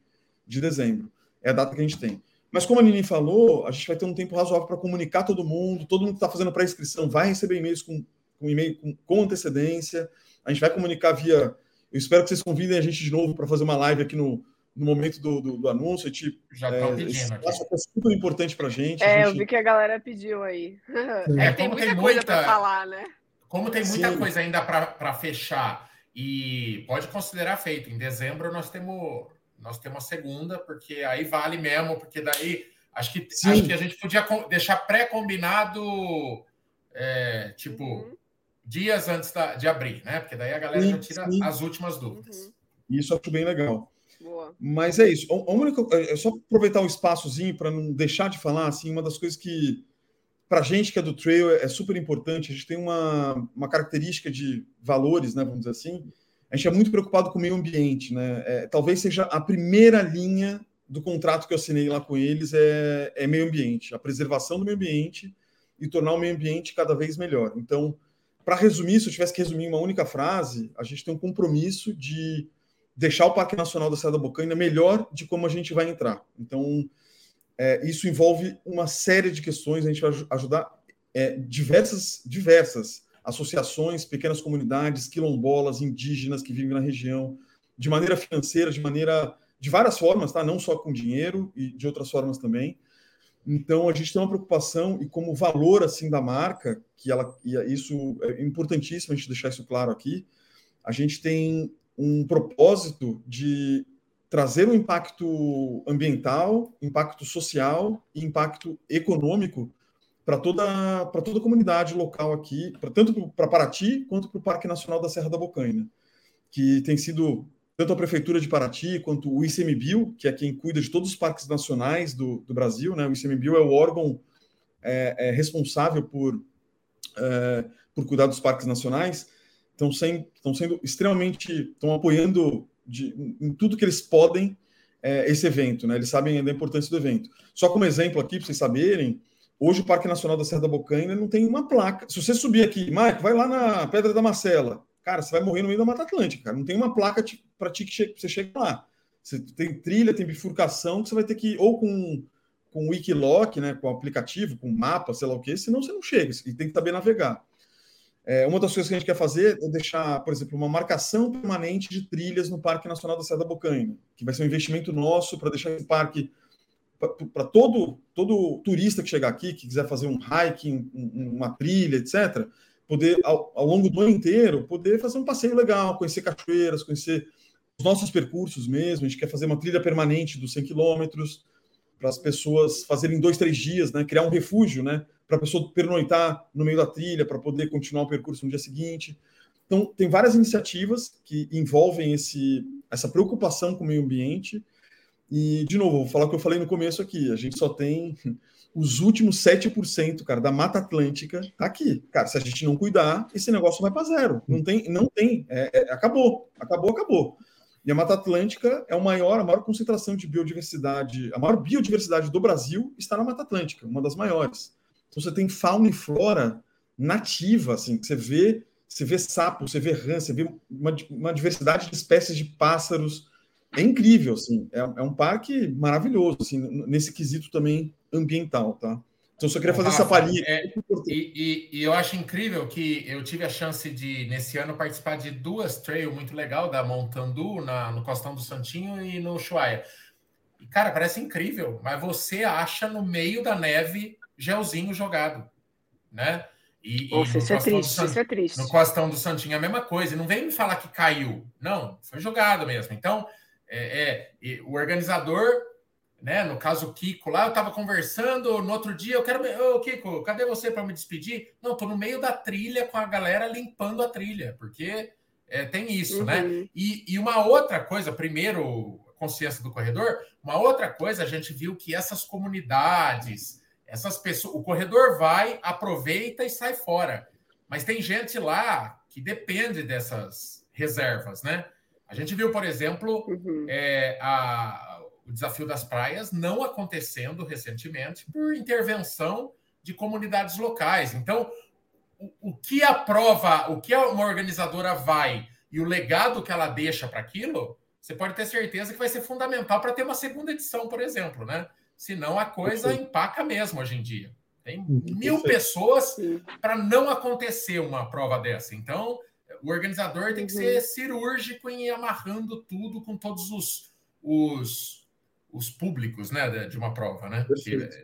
de dezembro. É a data que a gente tem. Mas como a Nini falou, a gente vai ter um tempo razoável para comunicar todo mundo. Todo mundo que está fazendo pré-inscrição vai receber e-mails com, com e-mail com, com, antecedência. A gente vai comunicar via. Eu espero que vocês convidem a gente de novo para fazer uma live aqui no, no momento do, do, do anúncio. A gente, Já estão é, pedindo aqui. É super importante para a gente. É, gente... eu vi que a galera pediu aí. É, é tem muita tem coisa para falar, né? Como tem muita Sim. coisa ainda para fechar e pode considerar feito. Em dezembro nós temos nós temos a segunda, porque aí vale mesmo, porque daí acho que, acho que a gente podia deixar pré-combinado, é, tipo, uhum. dias antes da, de abrir, né? Porque daí a galera sim, já tira sim. as últimas dúvidas. Uhum. Isso acho bem legal. Boa. Mas é isso. A única, é só aproveitar o espaçozinho para não deixar de falar assim, uma das coisas que para a gente que é do trail é super importante. A gente tem uma, uma característica de valores, né? Vamos dizer assim. A gente é muito preocupado com o meio ambiente, né? É, talvez seja a primeira linha do contrato que eu assinei lá com eles é, é meio ambiente, a preservação do meio ambiente e tornar o meio ambiente cada vez melhor. Então, para resumir, se eu tivesse que resumir uma única frase, a gente tem um compromisso de deixar o Parque Nacional da Serra da Bocaina melhor de como a gente vai entrar. Então, é, isso envolve uma série de questões, a gente vai ajudar é, diversas, diversas associações, pequenas comunidades, quilombolas, indígenas que vivem na região, de maneira financeira, de maneira de várias formas, tá? Não só com dinheiro e de outras formas também. Então a gente tem uma preocupação e como valor assim da marca, que ela e isso é importantíssimo a gente deixar isso claro aqui. A gente tem um propósito de trazer um impacto ambiental, impacto social e impacto econômico para toda, para toda a comunidade local aqui, pra, tanto para Paraty quanto para o Parque Nacional da Serra da Bocaina, que tem sido tanto a Prefeitura de Paraty quanto o ICMBio, que é quem cuida de todos os parques nacionais do, do Brasil. Né? O ICMBio é o órgão é, é responsável por, é, por cuidar dos parques nacionais estão sendo, sendo extremamente, estão apoiando de, em tudo que eles podem é, esse evento, né? Eles sabem da importância do evento. Só como exemplo aqui, para vocês saberem, hoje o Parque Nacional da Serra da Bocaina não tem uma placa. Se você subir aqui, Mike, vai lá na Pedra da Marcela, cara, você vai morrer no meio da Mata Atlântica, cara. Não tem uma placa para ti que você chega lá. Você tem trilha, tem bifurcação, que você vai ter que ir ou com com o Wikiloc, né, com o aplicativo, com mapa, sei lá o que, senão você não chega, e tem que saber navegar. É, uma das coisas que a gente quer fazer é deixar, por exemplo, uma marcação permanente de trilhas no Parque Nacional da Serra da Bocaina, que vai ser um investimento nosso para deixar esse parque para todo todo turista que chegar aqui, que quiser fazer um hiking, um, uma trilha, etc., poder ao, ao, longo do ano inteiro poder fazer um passeio legal, conhecer cachoeiras, conhecer os nossos percursos mesmo. A gente quer fazer uma trilha permanente dos 100 quilômetros para as pessoas fazerem dois, três dias, né? Criar um refúgio, né? Para a pessoa pernoitar no meio da trilha, para poder continuar o percurso no dia seguinte. Então, tem várias iniciativas que envolvem esse, essa preocupação com o meio ambiente. E, de novo, vou falar o que eu falei no começo aqui: a gente só tem os últimos 7%, cara, da Mata Atlântica tá aqui. Cara, se a gente não cuidar, esse negócio vai para zero. Não tem, não tem. É, é, acabou, acabou, acabou. E a Mata Atlântica é o maior, a maior concentração de biodiversidade, a maior biodiversidade do Brasil está na Mata Atlântica, uma das maiores. Então você tem fauna e flora nativa, assim, você vê, você vê sapo, você vê rã, você vê uma, uma diversidade de espécies de pássaros. É incrível, assim. É, é um parque maravilhoso, assim, nesse quesito também ambiental, tá? Então, só queria fazer Rafa, essa palhinha. É, e, e, e, eu acho incrível que eu tive a chance de, nesse ano, participar de duas trails muito legal, da Montandu, na, no Costão do Santinho e no Chuaia. E, cara, parece incrível, mas você acha no meio da neve gelzinho jogado, né? E, Nossa, isso, é triste, San... isso é triste. No Costão do Santinho é a mesma coisa. E não vem me falar que caiu. Não, foi jogado mesmo. Então, é, é o organizador né? No caso, o Kiko lá, eu estava conversando no outro dia, eu quero. Ô, Kiko, cadê você para me despedir? Não, estou no meio da trilha com a galera limpando a trilha, porque é, tem isso, né? uhum. né? E, e uma outra coisa, primeiro, consciência do corredor, uma outra coisa, a gente viu que essas comunidades, essas pessoas, o corredor vai, aproveita e sai fora. Mas tem gente lá que depende dessas reservas, né? A gente viu, por exemplo, uhum. é, a, o desafio das praias não acontecendo recentemente por intervenção de comunidades locais. Então, o, o que a prova, o que uma organizadora vai e o legado que ela deixa para aquilo, você pode ter certeza que vai ser fundamental para ter uma segunda edição, por exemplo, né? Senão a coisa empaca mesmo hoje em dia. Tem mil pessoas para não acontecer uma prova dessa. Então, o organizador tem que ser uhum. cirúrgico em ir amarrando tudo com todos os, os os públicos né, de uma prova, né?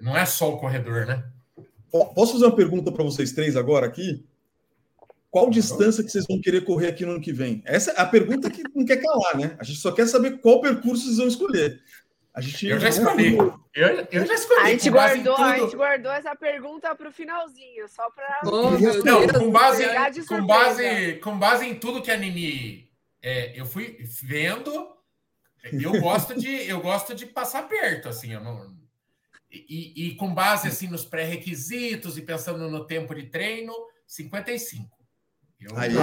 não é só o corredor, né? Posso fazer uma pergunta para vocês três agora aqui? Qual distância que vocês vão querer correr aqui no ano que vem? Essa é a pergunta que não quer calar, né? A gente só quer saber qual percurso vocês vão escolher. A gente eu já escolhi. Eu, eu já escolhi. A gente, guardou, a gente guardou essa pergunta para o finalzinho, só para. Não, com base, com, base, com base em tudo que a Nini. É, eu fui vendo eu gosto de, eu gosto de passar perto, assim, eu não. E, e com base assim nos pré-requisitos e pensando no tempo de treino, 55. Eu... Aí,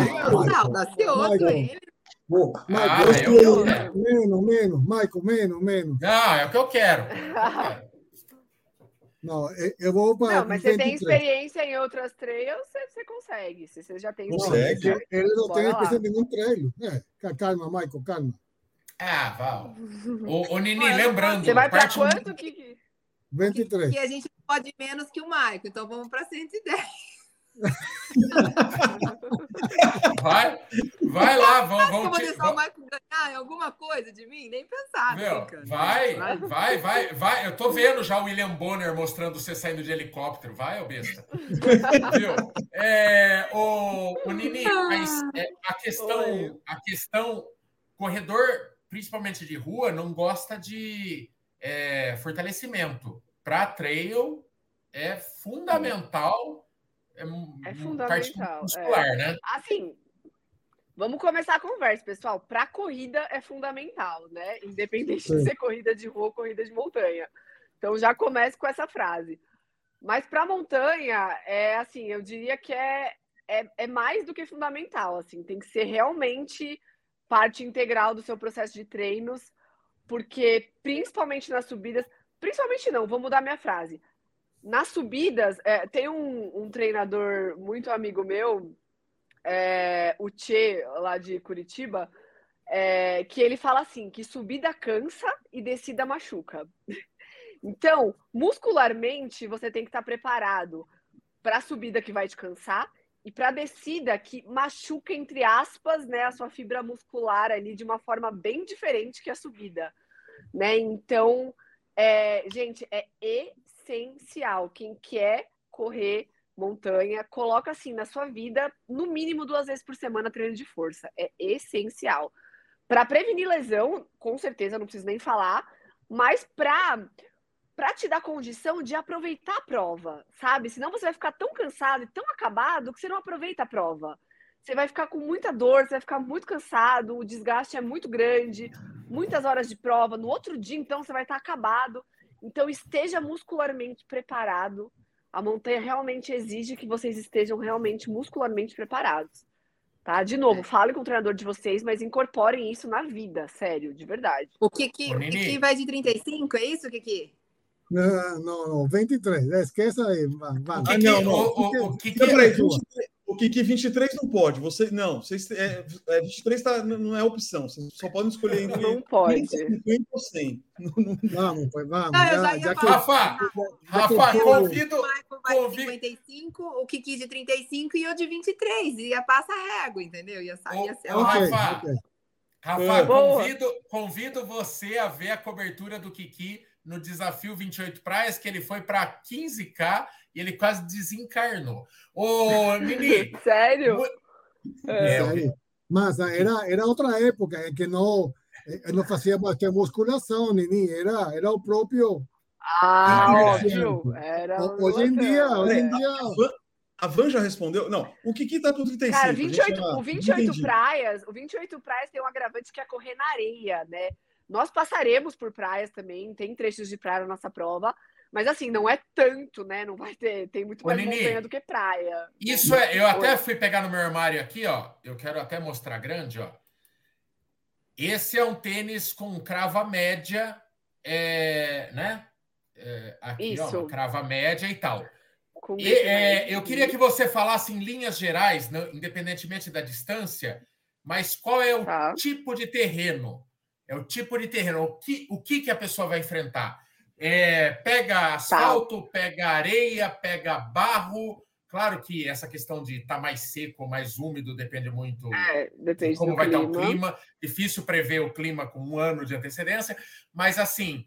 audacioso ele. Michael, ah, eu, eu menos, menos, Michael, menos, menos. Não, é o que eu quero. *laughs* Não, eu vou para. Não, mas você tem experiência em outras trails, você, você consegue. Se você já tem. Consegue. Ele não tem experiência em nenhum trail. É, calma, Michael, calma. Ah, Val. *laughs* O, o Nini, lembrando. Você vai para quanto, Kiki? 23. E a gente pode menos que o Maico, então vamos para 110. *laughs* Vai, vai lá, vamos. vamos vou deixar o Maico ganhar em alguma coisa de mim? Nem pensar. Meu, vai, vai, vai, vai. Eu tô vendo já o William Bonner mostrando você saindo de helicóptero. Vai, ô besta. *laughs* Viu? É, o, o Nini, mas é, a questão, a questão, corredor principalmente de rua, não gosta de é, fortalecimento. Para trail é fundamental. É, é fundamental. Muscular, é. né? Assim, vamos começar a conversa, pessoal. Para corrida é fundamental, né? Independente Sim. de ser corrida de rua ou corrida de montanha. Então já comece com essa frase. Mas para montanha, é assim, eu diria que é, é, é mais do que fundamental. Assim, tem que ser realmente parte integral do seu processo de treinos, porque principalmente nas subidas, principalmente não, vou mudar minha frase. Nas subidas, é, tem um, um, treinador muito amigo meu, é, o Che, lá de Curitiba, é, que ele fala assim, que subida cansa e descida machuca. *laughs* Então, muscularmente, você tem que estar preparado para a subida que vai te cansar e para descida que machuca entre aspas, né, a sua fibra muscular ali de uma forma bem diferente que a subida, né? Então, é, gente, é essencial quem quer correr montanha, coloca assim na sua vida no mínimo duas vezes por semana treino de força, é essencial. Para prevenir lesão, com certeza não preciso nem falar, mas para para te dar condição de aproveitar a prova, sabe? Senão você vai ficar tão cansado e tão acabado que você não aproveita a prova. Você vai ficar com muita dor, você vai ficar muito cansado, o desgaste é muito grande, muitas horas de prova. No outro dia, então, você vai estar acabado. Então esteja muscularmente preparado. A montanha realmente exige que vocês estejam realmente muscularmente preparados. Tá? De novo, é. fale com o treinador de vocês, mas incorporem isso na vida, sério, de verdade. O Kiki, o Kiki vai de 35, é isso, Kiki? Não, não, não, 23, esqueça aí. Vai. Ah, não, não. O, o, o, Kiki, peraí, 23, o Kiki 23 não pode. Você, não, vocês, é, é, 23 tá, não é opção. Vocês só podem escolher entre não pode. 50 e 100. *laughs* Vamos, pois vamos. Não, já, já que, Rafa, Rafa, convido. Convido... 55, o Kiki de 35 e eu de 23. Ia passar régua, entendeu? Ia sair. Ia ser... okay, Rafa, okay. Rafa convido, convido você a ver a cobertura do Kiki no desafio 28 praias, que ele foi para 15K e ele quase desencarnou. Ô, Nini! *laughs* Sério? É, Sério? Mas era, era outra época em que não, eh, não fazíamos ter musculação, Nini, era, era o próprio. Ah, óbvio. Era hoje em dia, hoje em dia. A Van já respondeu? Não, o que que tá com 35? Cara, 28, já... o 28 praias, o 28 praias tem um agravante que é correr na areia, né? Nós passaremos por praias também, tem trechos de praia na nossa prova, mas assim, não é tanto, né? Não vai ter, tem muito mais Ô, montanha do que praia. Isso é, eu até fui pegar no meu armário aqui, ó. Eu quero até mostrar grande, ó. Esse é um tênis com crava média, é, né? É, aqui, Isso. ó, crava média e tal. E, é, eu queria que você falasse em linhas gerais, independentemente da distância, mas qual é o tá. tipo de terreno é o tipo de terreno. O que, o que, que a pessoa vai enfrentar? É, pega asfalto, tá. pega areia, pega barro. Claro que essa questão de estar tá mais seco ou mais úmido depende muito é, depende de como vai clima. estar o clima. Difícil prever o clima com um ano de antecedência. Mas, assim,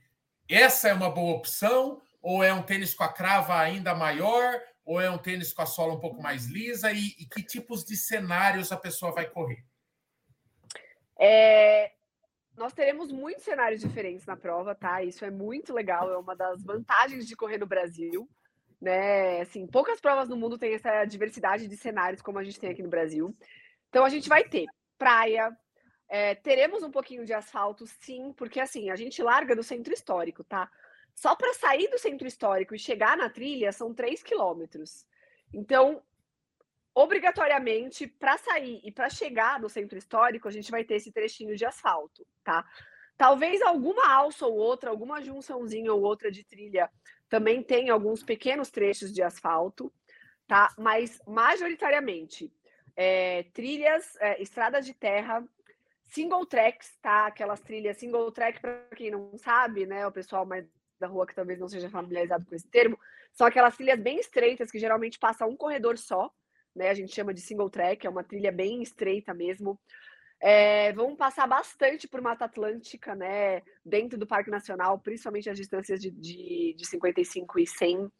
essa é uma boa opção? Ou é um tênis com a crava ainda maior? Ou é um tênis com a sola um pouco mais lisa? E, e que tipos de cenários a pessoa vai correr? É, nós teremos muitos cenários diferentes na prova, tá? Isso é muito legal, é uma das vantagens de correr no Brasil, né? Assim, poucas provas no mundo têm essa diversidade de cenários como a gente tem aqui no Brasil. Então a gente vai ter praia, é, teremos um pouquinho de asfalto, sim, porque assim, a gente larga do centro histórico, tá? Só para sair do centro histórico e chegar na trilha são 3 quilômetros. Então, obrigatoriamente, para sair e para chegar no centro histórico, a gente vai ter esse trechinho de asfalto, tá? Talvez alguma alça ou outra, alguma junçãozinha ou outra de trilha também tenha alguns pequenos trechos de asfalto, tá? Mas majoritariamente é, trilhas, é, estradas de terra, single tracks, tá? Aquelas trilhas single track, para quem não sabe, né? O pessoal mais da rua que talvez não seja familiarizado com esse termo, são aquelas trilhas bem estreitas que geralmente passa um corredor só, né? A gente chama de single track, é uma trilha bem estreita mesmo. É, vamos passar bastante por Mata Atlântica, né? Dentro do Parque Nacional, principalmente as distâncias de, de, de 55 e 100.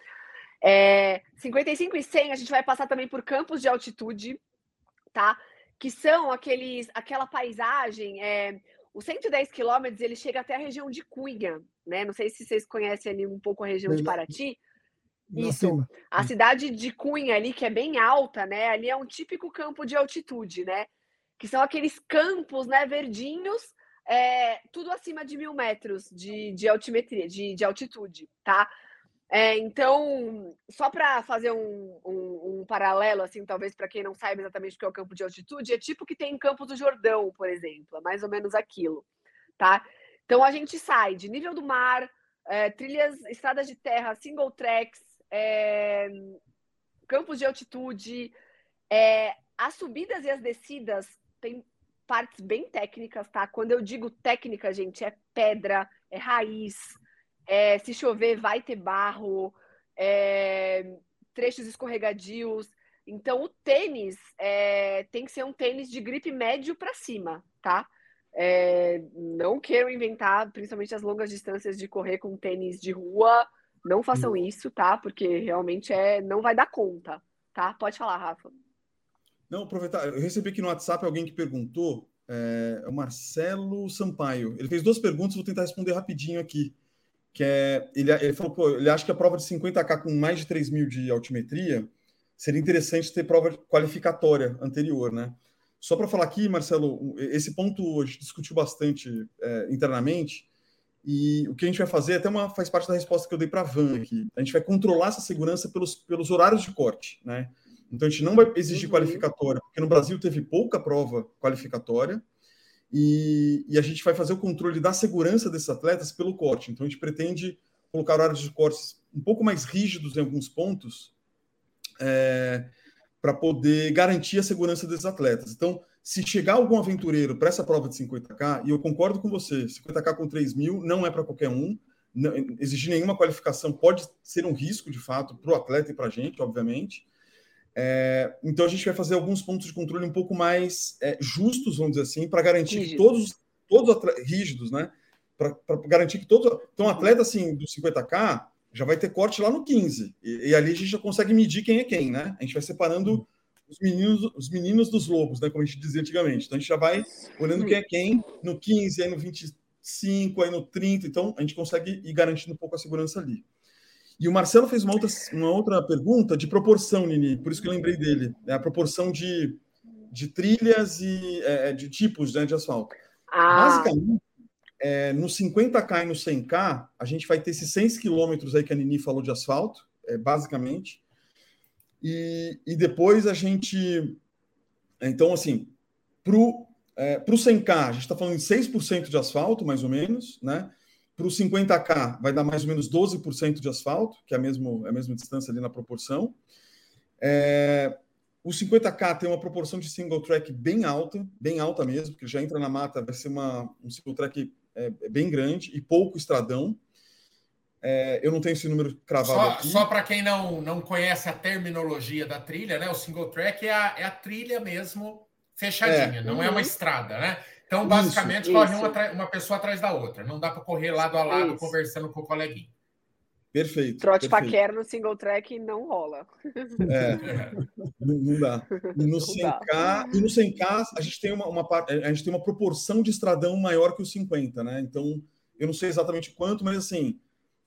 É, 55 e 100, a gente vai passar também por campos de altitude, tá? Que são aqueles, aquela paisagem. É, os 110 quilômetros ele chega até a região de Cunha, né? Não sei se vocês conhecem ali um pouco a região de Paraty. Isso. A hum. cidade de Cunha ali, que é bem alta, né? Ali é um típico campo de altitude, né? Que são aqueles campos, né, verdinhos, é, tudo acima de mil metros de, de altimetria, de, de altitude, tá? É, então, só para fazer um, um, um, paralelo, assim, talvez para quem não saiba exatamente o que é o campo de altitude, é tipo que tem em Campos do Jordão, por exemplo, é mais ou menos aquilo, tá? Então a gente sai de nível do mar, é, trilhas, estradas de terra, single tracks, é, campos de altitude, é, as subidas e as descidas têm partes bem técnicas, tá? Quando eu digo técnica, gente, é pedra, é raiz, é, se chover vai ter barro, é, trechos escorregadios. Então, o tênis é, tem que ser um tênis de gripe médio para cima, tá? É, não quero inventar, principalmente as longas distâncias, de correr com tênis de rua não façam hum. isso, tá? Porque realmente é, não vai dar conta, tá? Pode falar, Rafa. Não, aproveitar. Eu recebi aqui no WhatsApp alguém que perguntou, é, é, o Marcelo Sampaio. Ele fez duas perguntas, vou tentar responder rapidinho aqui. Que é, ele, ele falou, pô, ele acha que a prova de 50K com mais de 3 mil de altimetria seria interessante ter prova qualificatória anterior, né? Só para falar aqui, Marcelo, esse ponto a gente discutiu bastante é, internamente E o que a gente vai fazer, até uma, faz parte da resposta que eu dei para a Van aqui. A gente vai controlar essa segurança pelos, pelos horários de corte, né? Então a gente não vai exigir uhum. qualificatória, porque no Brasil teve pouca prova qualificatória, e, e, a gente vai fazer o controle da segurança desses atletas pelo corte. Então a gente pretende colocar horários de cortes um pouco mais rígidos em alguns pontos, é, para poder garantir a segurança desses atletas. Então, se chegar algum aventureiro para essa prova de 50K, e eu concordo com você, 50K com 3 mil não é para qualquer um, não, exigir nenhuma qualificação pode ser um risco, de fato, para o atleta e para a gente, obviamente. É, então, a gente vai fazer alguns pontos de controle um pouco mais é, justos, vamos dizer assim, para garantir Rígido. que todos, todos rígidos, né? Para garantir que todo. Então, atleta assim, do 50K já vai ter corte lá no 15. E, e, ali a gente já consegue medir quem é quem, né? A gente vai separando os meninos, os meninos dos lobos, né? Como a gente dizia antigamente. Então a gente já vai olhando quem é quem no 15, aí no 25, aí no 30. Então a gente consegue ir garantindo um pouco a segurança ali. E o Marcelo fez uma outra, uma outra pergunta de proporção, Nini, por isso que eu lembrei dele. É a proporção de, de trilhas e é, é de tipos né, de asfalto. Ah. Basicamente, é, no 50K e no 100K, a gente vai ter esses 100 quilômetros aí que a Nini falou de asfalto, é, basicamente. E, e depois a gente. Então, assim, para o é, 100K, a gente está falando de 6% de asfalto, mais ou menos, né? Para o 50K, vai dar mais ou menos 12% de asfalto, que é a, mesmo, é a mesma distância ali na proporção. É, o 50K tem uma proporção de single track bem alta, bem alta mesmo, porque já entra na mata, vai ser uma, um single track é, bem grande e pouco estradão. É, eu não tenho esse número cravado só, aqui. Só para quem não, não conhece a terminologia da trilha, né? O single track é a, é a trilha mesmo fechadinha, é. não uhum. é uma uhum. estrada, né? Então, basicamente, isso, corre isso. Uma, uma pessoa atrás da outra. Não dá para correr lado a lado isso. conversando com o coleguinha. Perfeito. Trote perfeito. paquera no single track não rola. É, *laughs* não, não, dá. E no 100K, e no 100K a gente tem uma, uma, a gente tem uma proporção de estradão maior que o 50, né? Então, eu não sei exatamente quanto, mas assim,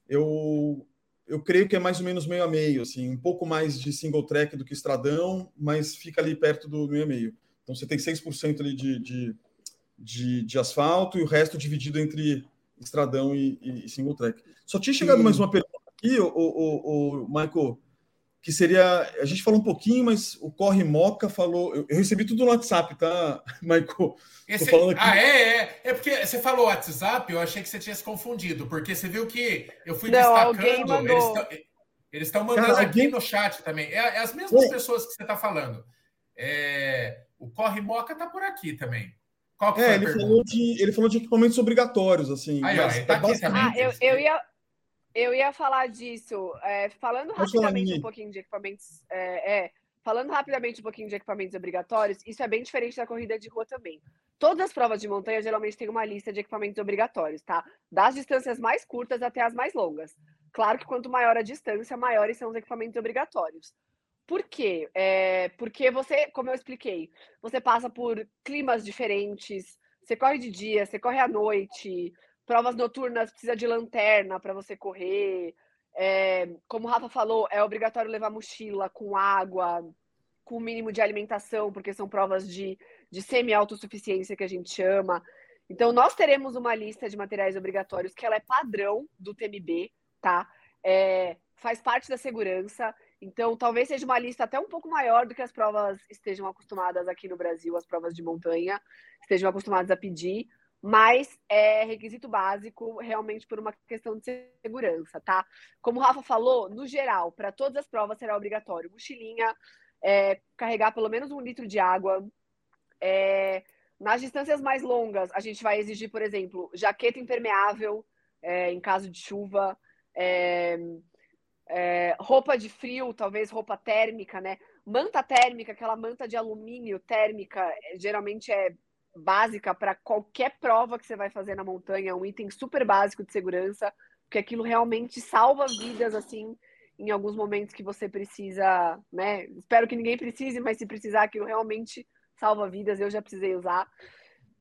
eu eu creio que é mais ou menos meio a meio, assim, um pouco mais de single track do que estradão, mas fica ali perto do meio a meio. Então você tem 6% ali de, de, de, de asfalto e o resto dividido entre estradão e, e, single track. Só tinha chegado mais uma pergunta aqui, o, o, o, Michael, que seria. A gente falou um pouquinho, mas o Corre Moca falou. Eu, eu recebi tudo no WhatsApp, tá, Michael? Esse, ah, é, é. É porque você falou WhatsApp, eu achei que você tinha se confundido, porque você viu que eu fui Não, destacando. Eles estão mandando Cara, aqui alguém... no chat também. É, é as mesmas é. pessoas que você está falando. É, o Corre Moca está por aqui também. Qual que é, ele falou, de, ele falou de equipamentos obrigatórios, assim. Aí, mas, ó, tá aqui também. Ah, eu, eu, ia, eu ia falar disso. É, falando rapidamente um pouquinho de equipamentos. É, é, falando rapidamente um pouquinho de equipamentos obrigatórios, isso é bem diferente da corrida de rua também. Todas as provas de montanha geralmente têm uma lista de equipamentos obrigatórios, tá? Das distâncias mais curtas até as mais longas. Claro que quanto maior a distância, maiores são os equipamentos obrigatórios. Por quê? É, porque você, como eu expliquei, você passa por climas diferentes, você corre de dia, você corre à noite, provas noturnas precisa de lanterna para você correr. É, como o Rafa falou, é obrigatório levar mochila com água, com o mínimo de alimentação, porque são provas de, de semi-autossuficiência que a gente chama. Então, nós teremos uma lista de materiais obrigatórios que ela é padrão do TMB, tá? É, faz parte da segurança. Então, talvez seja uma lista até um pouco maior do que as provas estejam acostumadas aqui no Brasil, as provas de montanha, estejam acostumadas a pedir, mas é requisito básico realmente por uma questão de segurança, tá? Como o Rafa falou, no geral, para todas as provas será obrigatório mochilinha, é, carregar pelo menos um litro de água. É, nas distâncias mais longas, a gente vai exigir, por exemplo, jaqueta impermeável é, em caso de chuva. É, é, roupa de frio, talvez roupa térmica, né? Manta térmica, aquela manta de alumínio térmica, é, geralmente é básica para qualquer prova que você vai fazer na montanha, um item super básico de segurança, porque aquilo realmente salva vidas, assim, em alguns momentos que você precisa, né? Espero que ninguém precise, mas se precisar, aquilo realmente salva vidas, eu já precisei usar.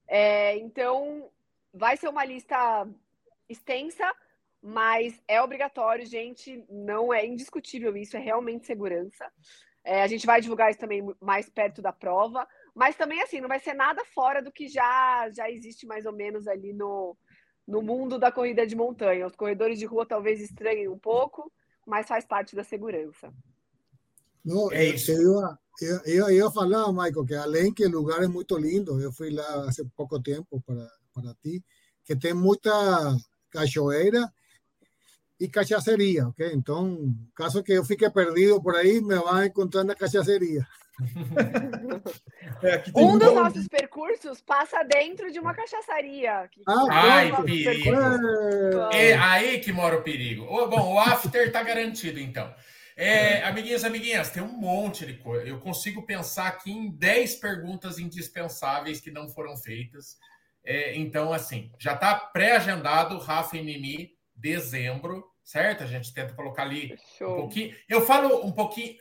É, então, vai ser uma lista extensa, mas é obrigatório, gente, não é indiscutível isso, é realmente segurança. É, a gente vai divulgar isso também mais perto da prova, mas também assim, não vai ser nada fora do que já, já existe mais ou menos ali no, no mundo da corrida de montanha. Os corredores de rua talvez estranhem um pouco, mas faz parte da segurança. Não, é isso. Eu, eu, eu ia falar, Michael, que além que o lugar é muito lindo, eu fui lá há pouco tempo para, para ti, que tem muita cachoeira e cachaceria, ok? Então, caso que eu fique perdido por aí, me vão encontrar na cachaceria. É, um dos nossos percursos passa dentro de uma cachaçaria. Ah, Ai, perigo. É aí que mora o perigo. Bom, o after tá garantido, então. É, amiguinhos, amiguinhas, tem um monte de coisa. Eu consigo pensar aqui em 10 perguntas indispensáveis que não foram feitas. É, então, assim, já está pré-agendado Rafa e Nini, dezembro, certo? A gente tenta colocar ali Show. um pouquinho. Eu falo um pouquinho.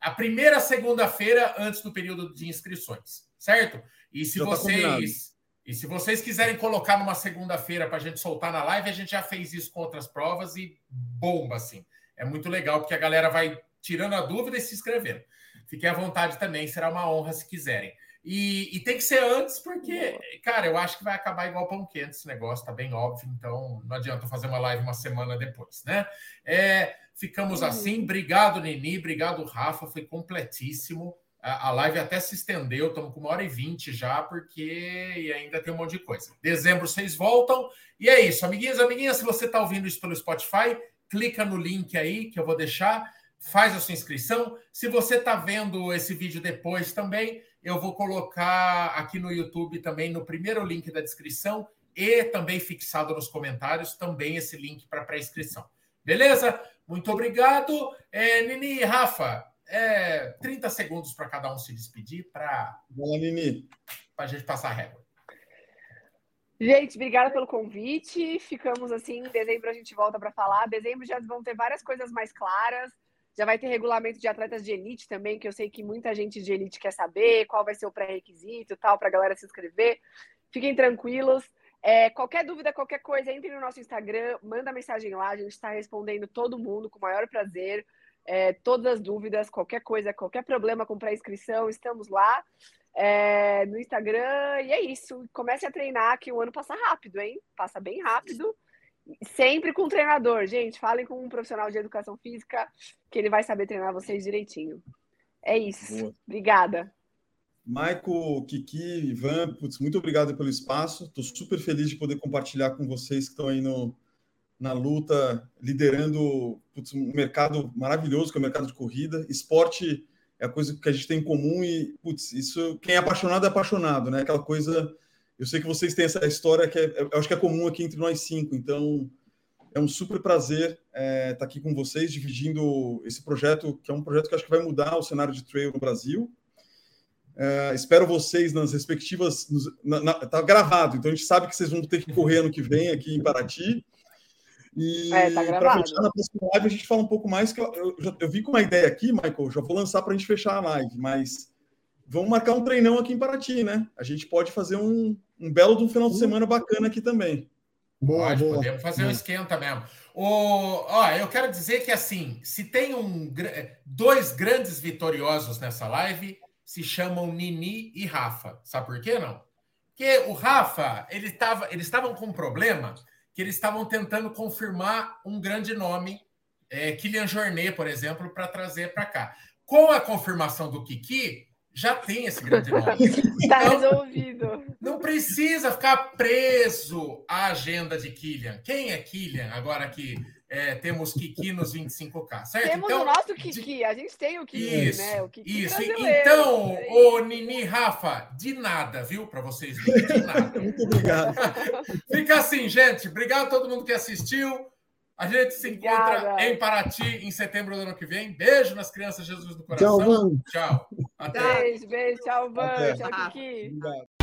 A primeira segunda-feira antes do período de inscrições, certo? E se já tá vocês. Tá e se vocês quiserem colocar numa segunda-feira para a gente soltar na live, a gente já fez isso com outras provas e bomba, assim. É muito legal, porque a galera vai tirando a dúvida e se inscrevendo. Fiquem à vontade também, será uma honra se quiserem. E, e, tem que ser antes, porque, cara, eu acho que vai acabar igual pão quente esse negócio, tá bem óbvio, então não adianta fazer uma live uma semana depois, né? É, ficamos assim. Obrigado, Nini, obrigado, Rafa, foi completíssimo. A, a live até se estendeu, estamos com uma hora e vinte já, porque ainda tem um monte de coisa. Dezembro vocês voltam, e é isso, amiguinhos, amiguinhas, se você está ouvindo isso pelo Spotify, clica no link aí que eu vou deixar, faz a sua inscrição. Se você está vendo esse vídeo depois também, eu vou colocar aqui no YouTube também no primeiro link da descrição e também fixado nos comentários também esse link para pré-inscrição. Beleza? Muito obrigado. É, Nini e Rafa, é, 30 segundos para cada um se despedir para a gente passar a régua. Gente, obrigada pelo convite. Ficamos assim, em dezembro a gente volta para falar. Dezembro já vão ter várias coisas mais claras. Já vai ter regulamento de atletas de elite também, que eu sei que muita gente de elite quer saber qual vai ser o pré-requisito tal, para a galera se inscrever. Fiquem tranquilos. É, qualquer dúvida, qualquer coisa, entre no nosso Instagram, manda mensagem lá, a gente está respondendo todo mundo com o maior prazer. É, todas as dúvidas, qualquer coisa, qualquer problema com pré-inscrição, estamos lá é, no Instagram. E é isso. Comece a treinar, que o ano passa rápido, hein? Passa bem rápido. Sempre com o treinador, gente. Falem com um profissional de educação física que ele vai saber treinar vocês direitinho. É isso. Boa. Obrigada. Maico, Kiki, Ivan, putz, muito obrigado pelo espaço. Estou super feliz de poder compartilhar com vocês que estão aí no, na luta, liderando putz, um mercado maravilhoso que é o mercado de corrida. Esporte é a coisa que a gente tem em comum e, putz, isso, quem é apaixonado é apaixonado, né? Aquela coisa eu sei que vocês têm essa história que é, eu acho que é comum aqui entre nós cinco, então é um super prazer estar é, tá aqui com vocês, dividindo esse projeto, que é um projeto que acho que vai mudar o cenário de trail no Brasil. É, espero vocês nas respectivas. Está gravado, então a gente sabe que vocês vão ter que correr ano que vem aqui em Paraty. E é, tá para fechar na próxima live, a gente fala um pouco mais. que Eu, eu, eu, eu vi com uma ideia aqui, Michael, já vou lançar para a gente fechar a live, mas vamos marcar um treinão aqui em Paraty, né? A gente pode fazer um, um belo de um final de semana bacana aqui também. Boa, pode, boa. podemos fazer um esquenta mesmo. O, ó, eu quero dizer que assim, se tem um, dois grandes vitoriosos nessa live, se chamam Nini e Rafa. Sabe por quê, não? Porque o Rafa, ele tava, eles estavam com um problema que eles estavam tentando confirmar um grande nome, é, Kylian Jornet, por exemplo, para trazer para cá. Com a confirmação do Kiki, já tem esse grande *laughs* nome. Está então, resolvido. Não precisa ficar preso à agenda de Killian. Quem é Killian agora que é, temos Kiki nos 25K, certo? Temos então, o nosso Kiki, de... a gente tem o Kiki, isso, né? O Kiki isso. Então, o Nini Rafa, de nada, viu? Para vocês verem, de nada. *laughs* Muito obrigado. Fica assim, gente. Obrigado a todo mundo que assistiu. A gente se Obrigada. encontra em Paraty em setembro do ano que vem. Beijo nas crianças Jesus do coração. Tchau, Tchau. Até. Beijo, beijo. Tchau, Van. Tchau, Kiki. Obrigado.